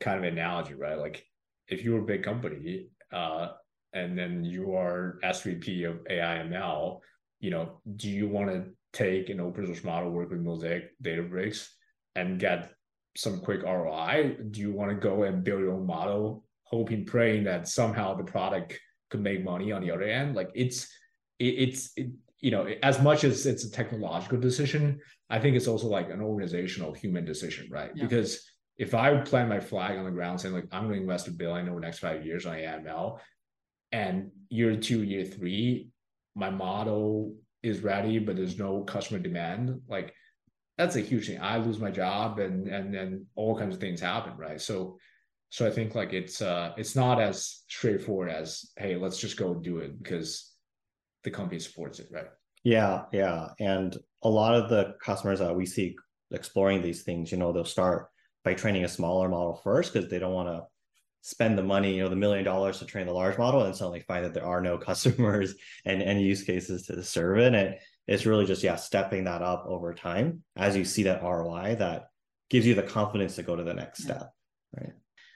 kind of analogy, right? Like if you're a big company, uh, and then you are SVP of AIML, you know, do you want to take an open source model, work with Mosaic Databricks, and get some quick ROI? Do you want to go and build your own model hoping, praying that somehow the product could make money on the other end. Like it's, it, it's, it, you know, as much as it's a technological decision, I think it's also like an organizational human decision, right? Yeah. Because if I plant my flag on the ground saying like I'm going to invest a billion over the next five years on AML, and year two, year three, my model is ready, but there's no customer demand, like that's a huge thing. I lose my job, and and then all kinds of things happen, right? So so I think like it's uh it's not as straightforward as hey let's just go do it because the company supports it right. Yeah, yeah, and a lot of the customers that we see exploring these things, you know, they'll start by training a smaller model first because they don't want to spend the money, you know, the million dollars to train the large model and suddenly find that there are no customers and any use cases to serve it. And it's really just, yeah, stepping that up over time as you see that ROI that gives you the confidence to go to the next step. Right.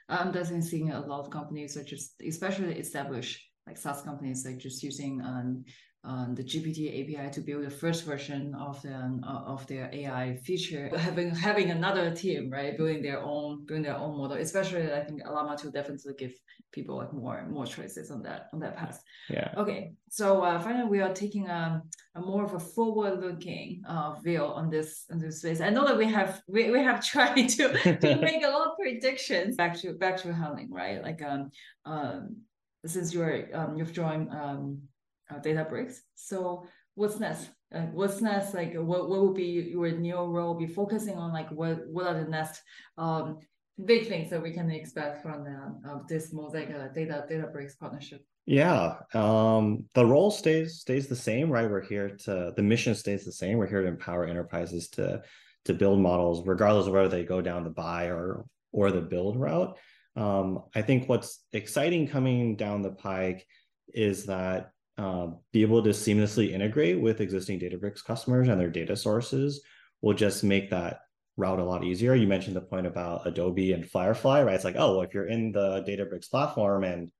I'm definitely seeing a lot of companies are just, especially established like SaaS companies, like just using um, um, the GPT API to build the first version of the uh, of their AI feature. Having having another team, right, building their own building their own model. Especially, I think Llama two definitely give people like more more choices on that on that path. Yeah. Okay. So uh, finally, we are taking a, a more of a forward looking uh, view on this on this space. I know that we have we, we have tried to to make a lot of predictions back to back to Hanlin, right? Like um um since you're um you've joined um uh, Databricks. So what's next? Uh, what's next? Like what, what will be your new role be focusing on? Like what what are the next um, big things that we can expect from the, uh, this Mosaic uh, data Databricks partnership? Yeah, um, the role stays stays the same, right? We're here to the mission stays the same. We're here to empower enterprises to to build models, regardless of whether they go down the buy or or the build route. Um, I think what's exciting coming down the pike is that uh, be able to seamlessly integrate with existing Databricks customers and their data sources will just make that route a lot easier. You mentioned the point about Adobe and Firefly, right? It's like, oh, well, if you're in the Databricks platform and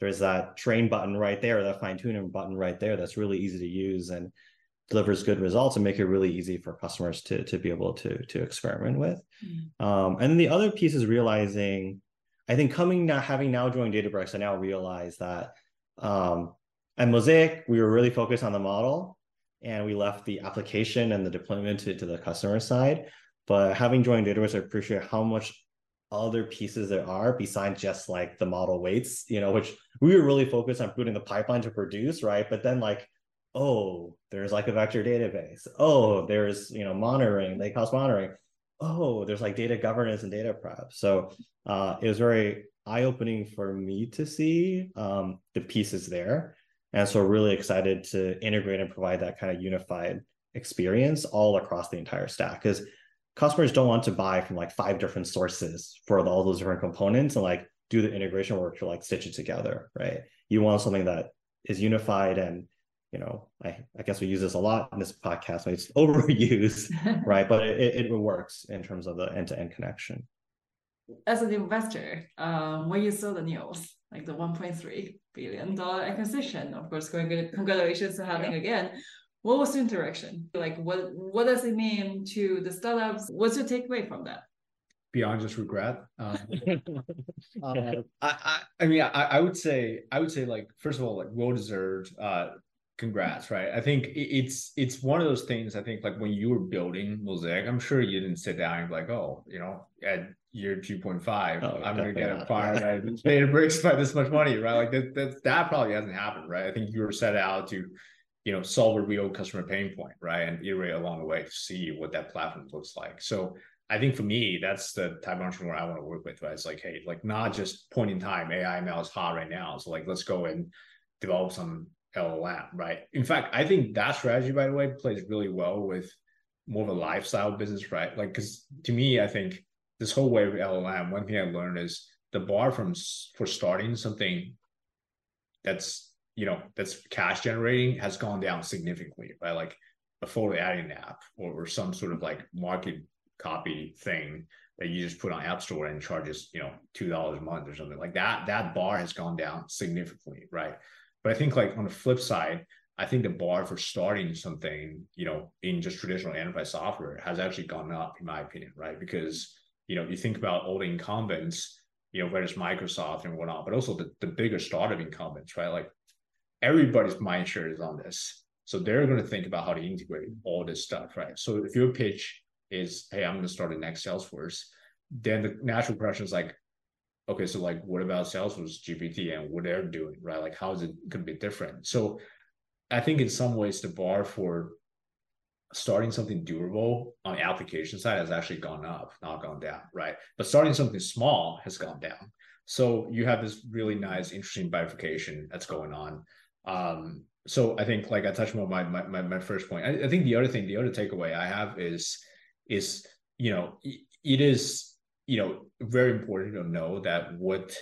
there's that train button right there, that fine tuning button right there, that's really easy to use and delivers good results and make it really easy for customers to, to be able to, to experiment with. Mm. Um, and then the other piece is realizing, I think coming now, having now joined Databricks, I now realize that um, at Mosaic, we were really focused on the model and we left the application and the deployment to, to the customer side. But having joined Databricks, I appreciate how much other pieces there are besides just like the model weights, you know, which we were really focused on putting the pipeline to produce, right? But then like, oh, there's like a vector database. Oh, there's, you know, monitoring, they cost monitoring. Oh, there's like data governance and data prep. So uh, it was very eye-opening for me to see um, the pieces there. And so really excited to integrate and provide that kind of unified experience all across the entire stack. Because customers don't want to buy from like five different sources for all those different components and like do the integration work to like stitch it together, right? You want something that is unified and you know, I, I guess we use this a lot in this podcast, but it's overused, right? But it, it works in terms of the end-to-end connection. As an investor, um, when you saw the news, like the 1.3 billion dollar acquisition, of course, congratulations to having yeah. again. What was the interaction? Like what what does it mean to the startups? What's your takeaway from that? Beyond just regret um, uh, I, I, I mean I, I would say i would say like first of all like well deserved uh congrats right? I think it's it's one of those things i think like when you were building mosaic i'm sure you didn't sit down and be like oh you know at year 2.5 oh, i'm gonna get acquired by databricks by this much money right? Like that, that that probably hasn't happened right? I think you were set out to you know solve a real customer pain point right? And iterate along the way to see what that platform looks like. So i think for me that's the type of entrepreneur i want to work with right? It's like hey like not just point in time ai ml is hot right now. So like let's go and develop some llm right? In fact i think that strategy by the way plays really well with more of a lifestyle business right? Like because to me i think this whole way of llm one thing i learned is the bar from for starting something that's you know that's cash generating has gone down significantly by like a photo adding app or, or some sort of like market copy thing that you just put on app store and charges you know two dollars a month or something like that that bar has gone down significantly right? But i think like on the flip side i think the bar for starting something you know in just traditional enterprise software has actually gone up in my opinion right? Because you know you think about all the incumbents you know whether it's microsoft and whatnot but also the, the bigger startup incumbents right like everybody's mind share is on this. So they're going to think about how to integrate all this stuff, right? So if your pitch is, hey, I'm going to start the next Salesforce, then the natural question is like, okay, so like, what about Salesforce GPT and what they're doing, right? Like, how is it going to be different? So I think in some ways the bar for starting something durable on the application side has actually gone up, not gone down, right? But starting something small has gone down. So you have this really nice, interesting bifurcation that's going on. Um, so I think like I touched on my my my, first point. I, I, think the other thing, the other takeaway I have is is you know it is you know very important to know that what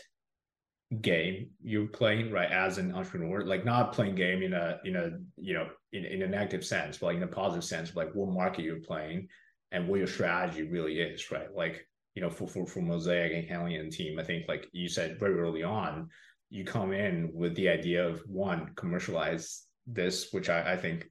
game you're playing right as an entrepreneur like not playing game in a in a you know in, in a negative sense but like in a positive sense like what market you're playing and what your strategy really is right? Like you know for for, for mosaic and Hanlin team i think like you said very early on you come in with the idea of one commercialize this which i, I think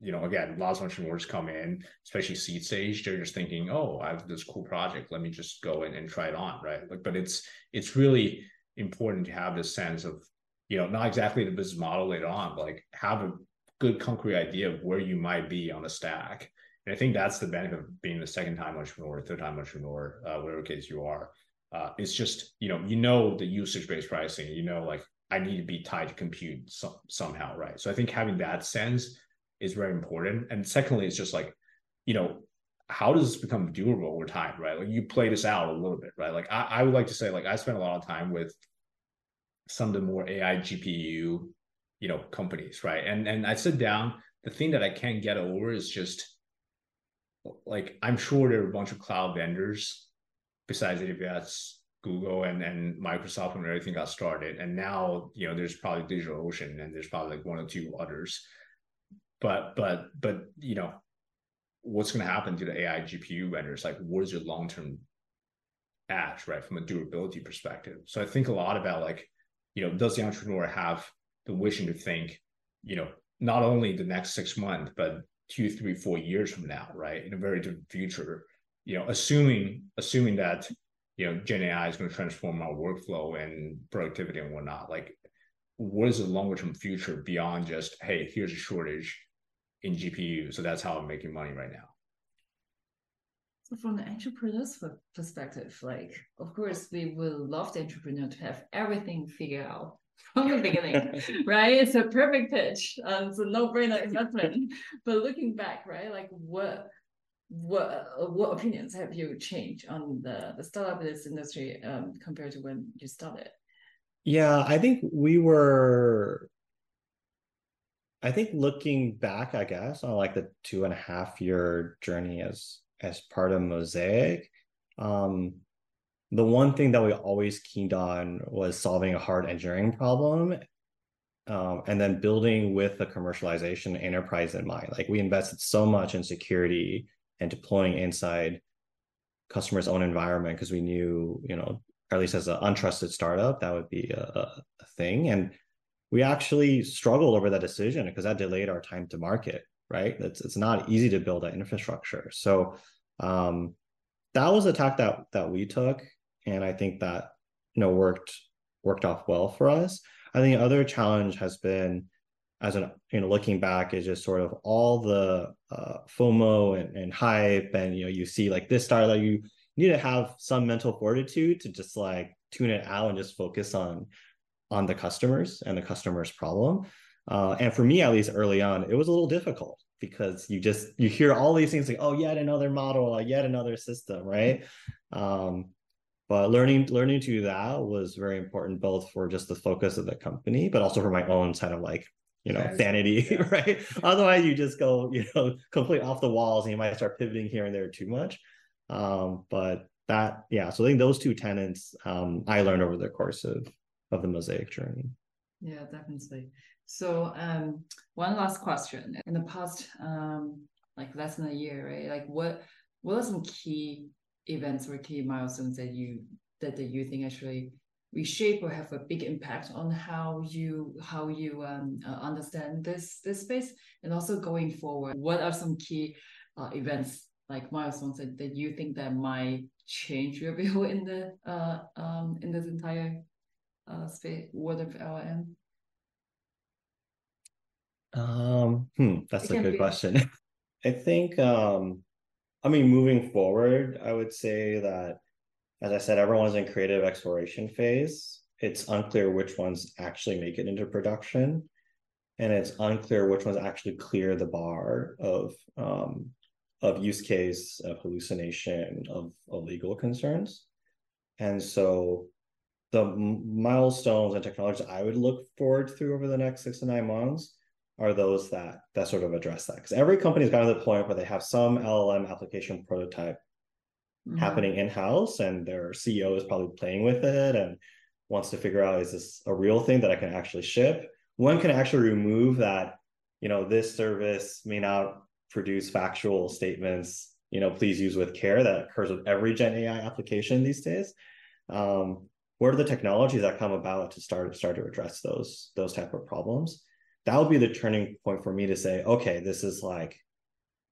you know again lots of entrepreneurs come in especially seed stage they're just thinking oh i have this cool project let me just go in and try it on right? Like but it's it's really important to have this sense of you know not exactly the business model later on but like have a good concrete idea of where you might be on the stack and i think that's the benefit of being the second time entrepreneur third time entrepreneur uh, whatever case you are uh, it's just you know you know the usage based pricing you know like I need to be tied to compute some, somehow, right? So I think having that sense is very important. And secondly, it's just like, you know, how does this become durable over time, right? Like you play this out a little bit, right? Like I, I would like to say, like I spent a lot of time with some of the more AI GPU, you know, companies, right? And and I sit down. The thing that I can't get over is just like I'm sure there are a bunch of cloud vendors besides AWS, Google, and and Microsoft when everything got started. And now you know there's probably DigitalOcean and there's probably like one or two others. But but but you know what's going to happen to the AI GPU vendors? Like, what is your long term edge, right, from a durability perspective? So I think a lot about like, you know, does the entrepreneur have the vision to think, you know, not only the next six months, but two, three, four years from now, right, in a very different future, you know, assuming assuming that you know Gen AI is going to transform our workflow and productivity and whatnot, like. What is the longer term future beyond just hey, here's a shortage, in GPU. So that's how I'm making money right now. So from the entrepreneur's perspective, like of course we will love the entrepreneur to have everything figured out from the beginning, right? It's a perfect pitch. Um, it's a no-brainer investment. but looking back, right, like what what what opinions have you changed on the the startup this industry um, compared to when you started? Yeah, I think we were I think looking back, I guess, on like the two and a half year journey as as part of Mosaic, um, the one thing that we always keened on was solving a hard engineering problem um, and then building with the commercialization enterprise in mind. Like we invested so much in security and deploying inside customers' own environment because we knew, you know, at least as an untrusted startup, that would be a, a thing. And we actually struggled over that decision because that delayed our time to market right it's, it's not easy to build that infrastructure so um, that was a tack that that we took and i think that you know worked worked off well for us i think the other challenge has been as an you know looking back is just sort of all the uh, fomo and, and hype and you know you see like this star that you need to have some mental fortitude to just like tune it out and just focus on on the customers and the customer's problem. Uh, and for me, at least early on, it was a little difficult because you just you hear all these things like, oh, yet another model, yet another system, right? Um, but learning learning to do that was very important, both for just the focus of the company, but also for my own kind of like you know sanity, yeah. right? Otherwise, you just go you know complete off the walls, and you might start pivoting here and there too much. Um, but that yeah, so I think those two tenants um, I learned over the course of of the mosaic journey yeah definitely so um one last question in the past um like less than a year right like what what are some key events or key milestones that you that, that you think actually reshape or have a big impact on how you how you um, uh, understand this this space and also going forward what are some key uh, events like milestones that, that you think that might change your view in the uh, um, in this entire uh, space word of LLM? Um, hmm, that's it a good be... question. I think, um, I mean, moving forward, I would say that, as I said, everyone's in creative exploration phase. It's unclear which ones actually make it into production, and it's unclear which ones actually clear the bar of um, of use case, of hallucination, of, of legal concerns. And so the milestones and technologies I would look forward to over the next six to nine months are those that that sort of address that because every company's gotten to the point where they have some LLM application prototype mm-hmm. happening in house, and their CEO is probably playing with it and wants to figure out is this a real thing that I can actually ship? One can actually remove that. You know, this service may not produce factual statements. You know, please use with care. That occurs with every Gen AI application these days. Um, what are the technologies that come about to start start to address those those type of problems that would be the turning point for me to say okay this is like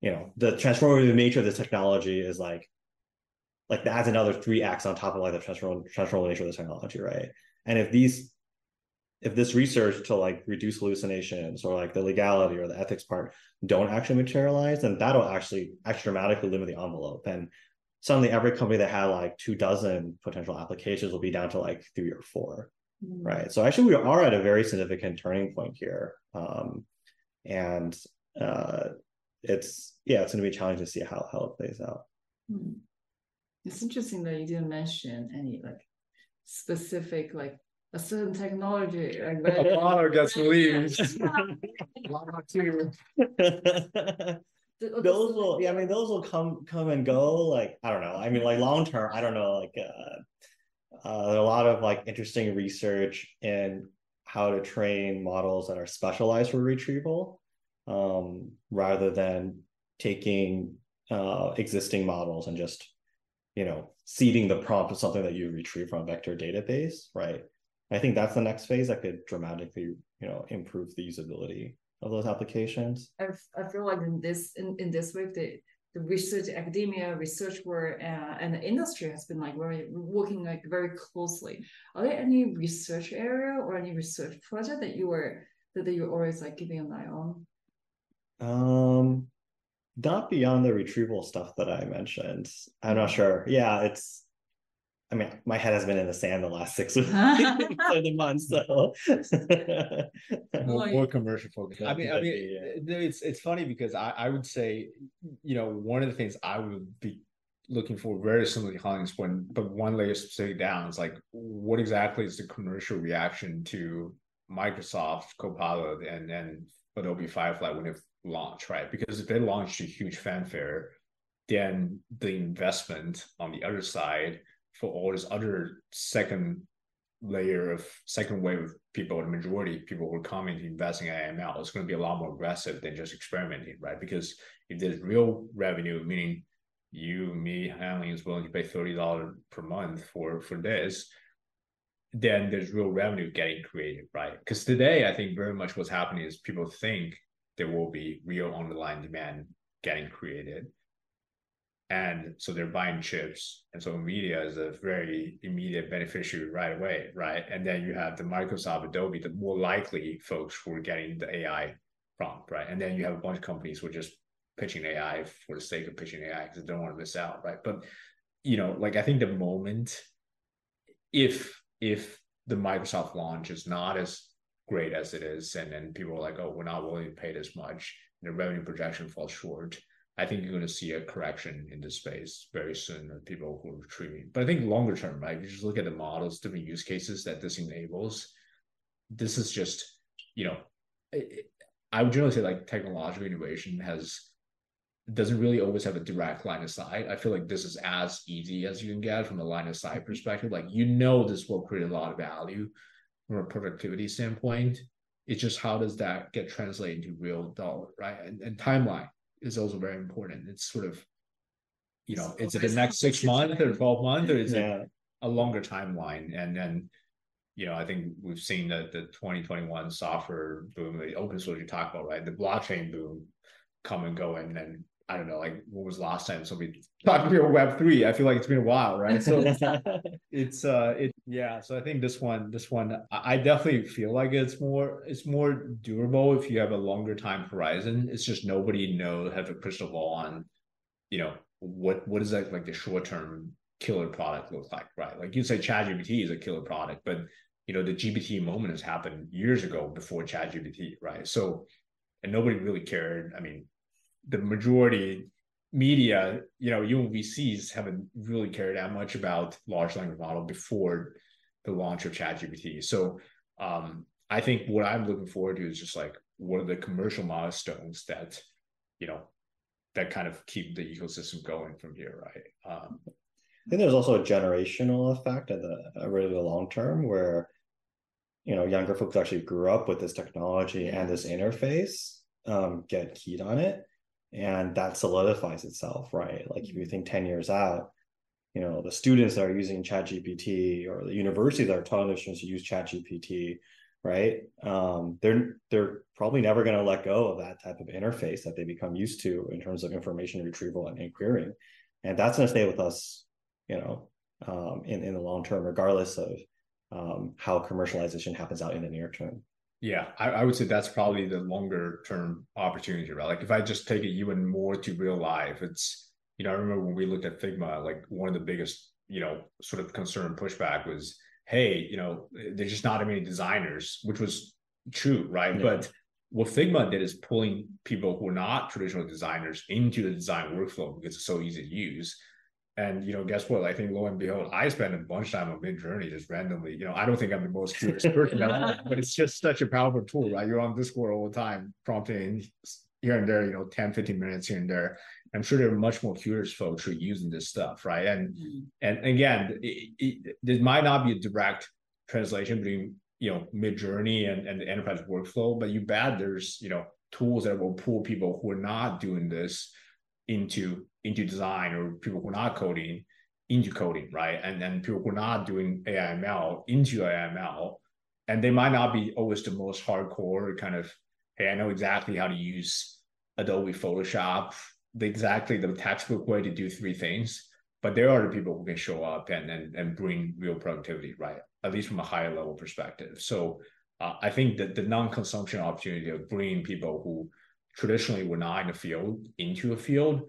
you know the transformative nature of this technology is like like adds another three acts on top of like the transformative, transformative nature of the technology right and if these if this research to like reduce hallucinations or like the legality or the ethics part don't actually materialize then that'll actually actually dramatically limit the envelope and suddenly every company that had like two dozen potential applications will be down to like three or 4 Mm. Right? So actually, we are at a very significant turning point here, um, and uh, it's yeah, it's going to be challenging to see how how it plays out. Hmm. It's interesting that you didn't mention any like specific like a certain technology like that. Apollo gets released. The- the those will yeah i mean those will come come and go like i don't know i mean like long term i don't know like uh, uh a lot of like interesting research in how to train models that are specialized for retrieval um rather than taking uh existing models and just you know seeding the prompt with something that you retrieve from a vector database right? I think that's the next phase that could dramatically you know improve the usability of those applications. I, f- I feel like in this in, in this way the the research academia research work uh, and the industry has been like very working like very closely are there any research area or any research project that you were that, that you're always like keeping an eye on Um, not beyond the retrieval stuff that I mentioned. I'm not sure. Yeah, it's. I mean, my head has been in the sand the last six seven months, so. more, more commercial focus. I mean, I mean, yeah. it's it's funny because I I would say, you know, one of the things I would be looking for very similar to point, but one layer specific down is like, what exactly is the commercial reaction to Microsoft Copilot and and Adobe Firefly when it launched, right? Because if they launched a huge fanfare, then the investment on the other side for all this other second layer of second wave of people, the majority of people who are coming to investing in AML is going to be a lot more aggressive than just experimenting, right? Because if there's real revenue, meaning you, me, Hanlin is willing to pay thirty dollars per month for for this, then there's real revenue getting created, right? Because today, I think very much what's happening is people think there will be real underlying demand getting created. And so they're buying chips. And so Nvidia is a very immediate beneficiary right away, right? And then you have the Microsoft, Adobe, the more likely folks who are getting the AI prompt, right? And then you have a bunch of companies who are just pitching AI for the sake of pitching AI because I don't want to miss out, right? But you know, like I think the moment if if the Microsoft launch is not as great as it is, and then people are like, oh, we're not willing to pay this much, and the revenue projection falls short. I think you're going to see a correction in this space very soon of people who are retrieving. But I think longer term, right? If you just look at the models, different use cases that this enables, this is just, you know, I would generally say like technological innovation has doesn't really always have a direct line of sight. I feel like this is as easy as you can get from a line of sight mm-hmm. perspective. Like you know this will create a lot of value from a productivity standpoint. It's just how does that get translated into real dollar, right? And, and timeline is also very important. It's sort of, you know, So is it the next six months or 12 months or is it a longer timeline? And then, you know, I think we've seen that the 2021 software boom, the open source you talk about, right? The blockchain boom come and go. And then I don't know, like what was the last time somebody talked about Web three? I feel like it's been a while, right? So it's uh it yeah so i think this one this one i definitely feel like it's more it's more durable if you have a longer time horizon it's just nobody knows have a crystal ball on you know what what is that like the short term killer product look like right like you say chat gpt is a killer product but you know the gpt moment has happened years ago before chat gpt right so and nobody really cared i mean the majority media, you know, even VCs haven't really cared that much about large language model before the launch of ChatGPT. So um, I think what I'm looking forward to is just like what are the commercial milestones that, you know, that kind of keep the ecosystem going from here, right? Um, I think there's also a generational effect at the really long term where you know younger folks actually grew up with this technology and this interface um, get keyed on it and that solidifies itself right? Like if you think 10 years out you know the students that are using chat gpt or the universities that are telling their students to use chat gpt right? Um, they're they're probably never going to let go of that type of interface that they become used to in terms of information retrieval and, and querying. And that's going to stay with us you know um, in, in the long term regardless of um, how commercialization happens out in the near term Yeah, I, I would say that's probably the longer term opportunity, right? Like if I just take it even more to real life, it's you know, I remember when we looked at Figma, like one of the biggest, you know, sort of concern pushback was hey, you know, there's just not that many designers, which was true, right? Yeah. But what Figma did is pulling people who are not traditional designers into the design workflow because it's so easy to use. And you know, guess what? I think lo and behold, I spend a bunch of time on Midjourney just randomly. You know, I don't think I'm the most curious person, but it's just such a powerful tool, right? You're on Discord all the time, prompting here and there, you know, 10, 15 minutes here and there. I'm sure there are much more curious folks who are using this stuff, right? And mm-hmm. and again, it, it, there might not be a direct translation between you know Midjourney and, and the enterprise workflow, but you bet there's you know tools that will pull people who are not doing this into into design or people who are not coding into coding, right? And then people who are not doing AIML into AIML, and they might not be always the most hardcore kind of, hey, I know exactly how to use Adobe Photoshop, the exactly the textbook way to do three things. But there are the people who can show up and and, and bring real productivity, right? At least from a higher level perspective. So uh, I think that the non-consumption opportunity of bringing people who traditionally were not in a field into a field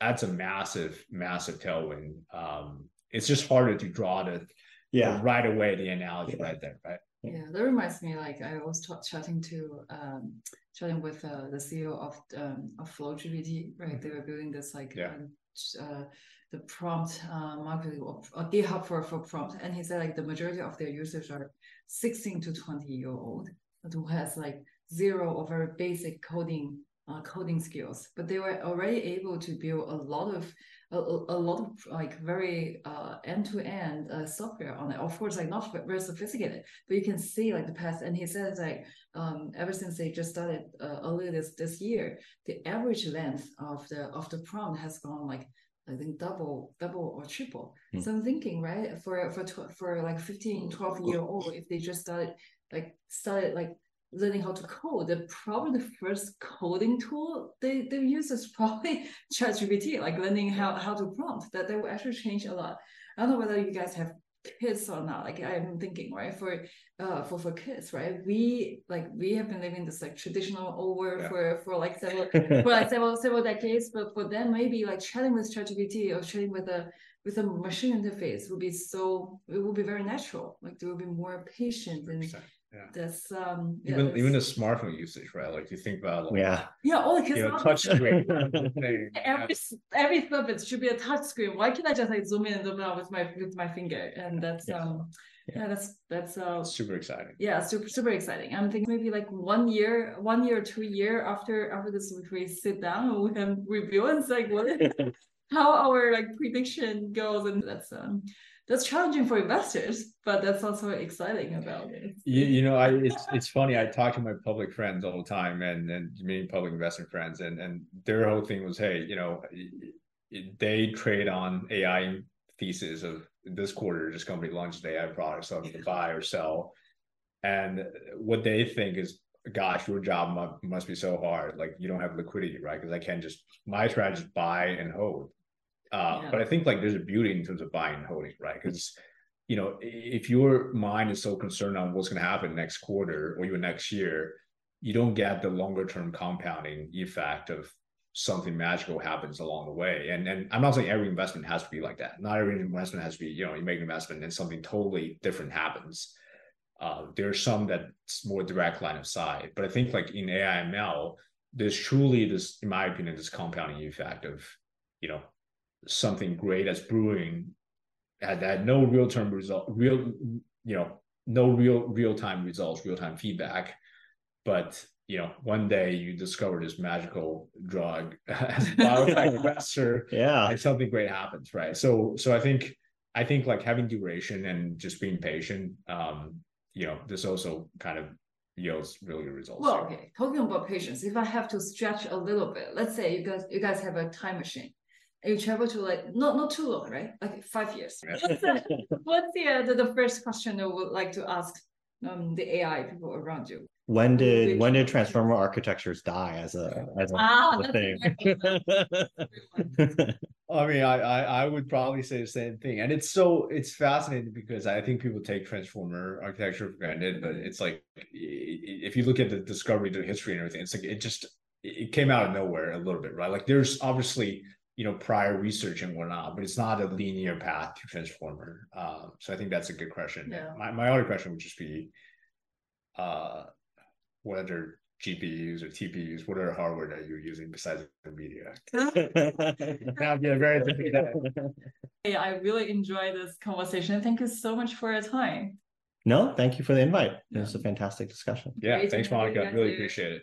that's a massive massive tailwind um it's just harder to draw the Yeah. the right away the analogy Yeah. right there right Yeah, that reminds me. Like I was ta- chatting to um, chatting with uh, the CEO of um, of FlowGPT. Right, they were building this like Yeah. um, uh, the prompt uh, marketing or, or GitHub for for prompt, and he said like the majority of their users are sixteen to twenty year old who has like zero or very basic coding uh, coding skills, but they were already able to build a lot of a, a lot of like very uh, end-to-end uh, software on it. Of course, like not very sophisticated, but you can see like the past. And he says like um, ever since they just started uh, earlier this this year, the average length of the of the prompt has gone like I think double double or triple. Hmm. So I'm thinking right for for tw- for like 15, 12 year old, if they just started like started like learning how to code, the probably the first coding tool they, they use is probably ChatGPT, like learning how, how to prompt. That that will actually change a lot. I don't know whether you guys have kids or not. Like I'm thinking, right, for uh for, for kids, right? We like we have been living this like traditional over Yeah. for for like several for like several several decades, but for them maybe like chatting with ChatGPT or chatting with a with a machine interface would be so it would be very natural. Like they will be more patient and 100%. Yeah. that's um yeah, even even the smartphone usage right like you think about like, Yeah. yeah all the kids you know touch screen thing, every s- every surface should be a touch screen. Why can't I just like zoom in and zoom out with my with my finger? And that's Yeah. um Yeah. yeah, that's that's uh super exciting yeah super super exciting. I'm thinking maybe like one year, one year, two year after after this if we sit down and we can review and say like what how our like prediction goes and that's um that's challenging for investors, but that's also exciting about it. you, you know i it's it's funny i talk to my public friends all the time and and many public investment friends and and their whole thing was hey you know they trade on ai thesis of this quarter this company launched an ai product so i'm to buy or sell. And what they think is gosh your job must, must be so hard. Like you don't have liquidity right? Because i can't just my strategy is buy and hold uh, Yeah. but i think like there's a beauty in terms of buying and holding right because you know, if your mind is so concerned on what's going to happen next quarter or even next year, you don't get the longer term compounding effect of something magical happens along the way. And and I'm not saying every investment has to be like that. Not every investment has to be, you know, you make an investment and something totally different happens. Uh, there are some that's more direct line of sight, but I think like in AIML, there's truly this, in my opinion, this compounding effect of, you know, something great that's brewing had had no real term result, real you know, no real real time results, real time feedback. But you know, one day you discover this magical drug as a biotech investor, Yeah. and something great happens, right? So so I think I think like having duration and just being patient, um, you know, this also kind of yields really good results. Well, okay. Talking about patience, if I have to stretch a little bit, let's say you guys you guys have a time machine. And you travel to like not not too long, right? Like five years. What's the, what's the, uh, the the first question I would like to ask um the AI people around you? When did Big when did transformer architectures die as a as a, Ah, a thing? I mean, I, I I would probably say the same thing, and it's so it's fascinating because I think people take transformer architecture for granted, but it's like i- i- if you look at the discovery, the history, and everything, it's like it just it came out of nowhere a little bit, right? Like there's obviously you know prior research and whatnot but it's not a linear path to transformer um, so i think that's a good question yeah. my, my other question would just be uh, whether GPUs or TPUs, what are hardware that you're using besides the Nvidia very Hey, I really enjoy this conversation. Thank you so much for your time. No, thank you for the invite. It was a fantastic discussion. Yeah, thanks, Monica. Really appreciate it.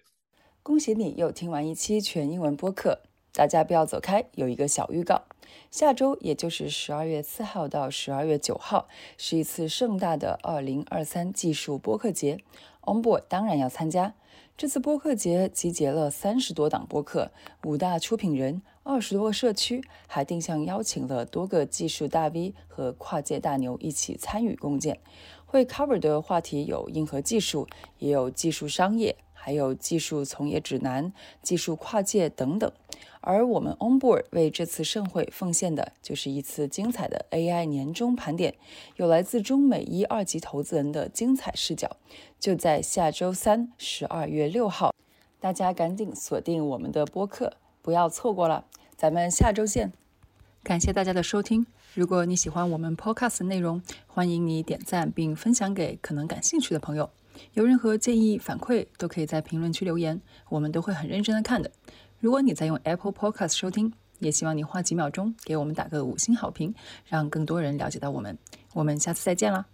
恭喜你又听完一期全英文播客。大家不要走开，有一个小预告，下周也就是十二月四号到十二月九号是一次盛大的二零二三技术播客节，Onboard 当然要参加。这次播客节集结了三十多档播客、五大出品人、二十多个社区，还定向邀请了多个技术大 V 和跨界大牛一起参与共建。会 cover 的话题有硬核技术，也有技术商业，还有技术从业指南、技术跨界等等。而我们 Onboard 为这次盛会奉献的就是一次精彩的 AI 年终盘点，有来自中美一二级投资人的精彩视角，就在下周三，十二月六号，大家赶紧锁定我们的播客，不要错过了。咱们下周见。感谢大家的收听。如果你喜欢我们 Podcast 的内容，欢迎你点赞并分享给可能感兴趣的朋友。有任何建议反馈，都可以在评论区留言，我们都会很认真的看的。如果你在用 apple podcast 收听也希望你花几秒钟给我们打个五星好评让更多人了解到我们。我们下次再见啦。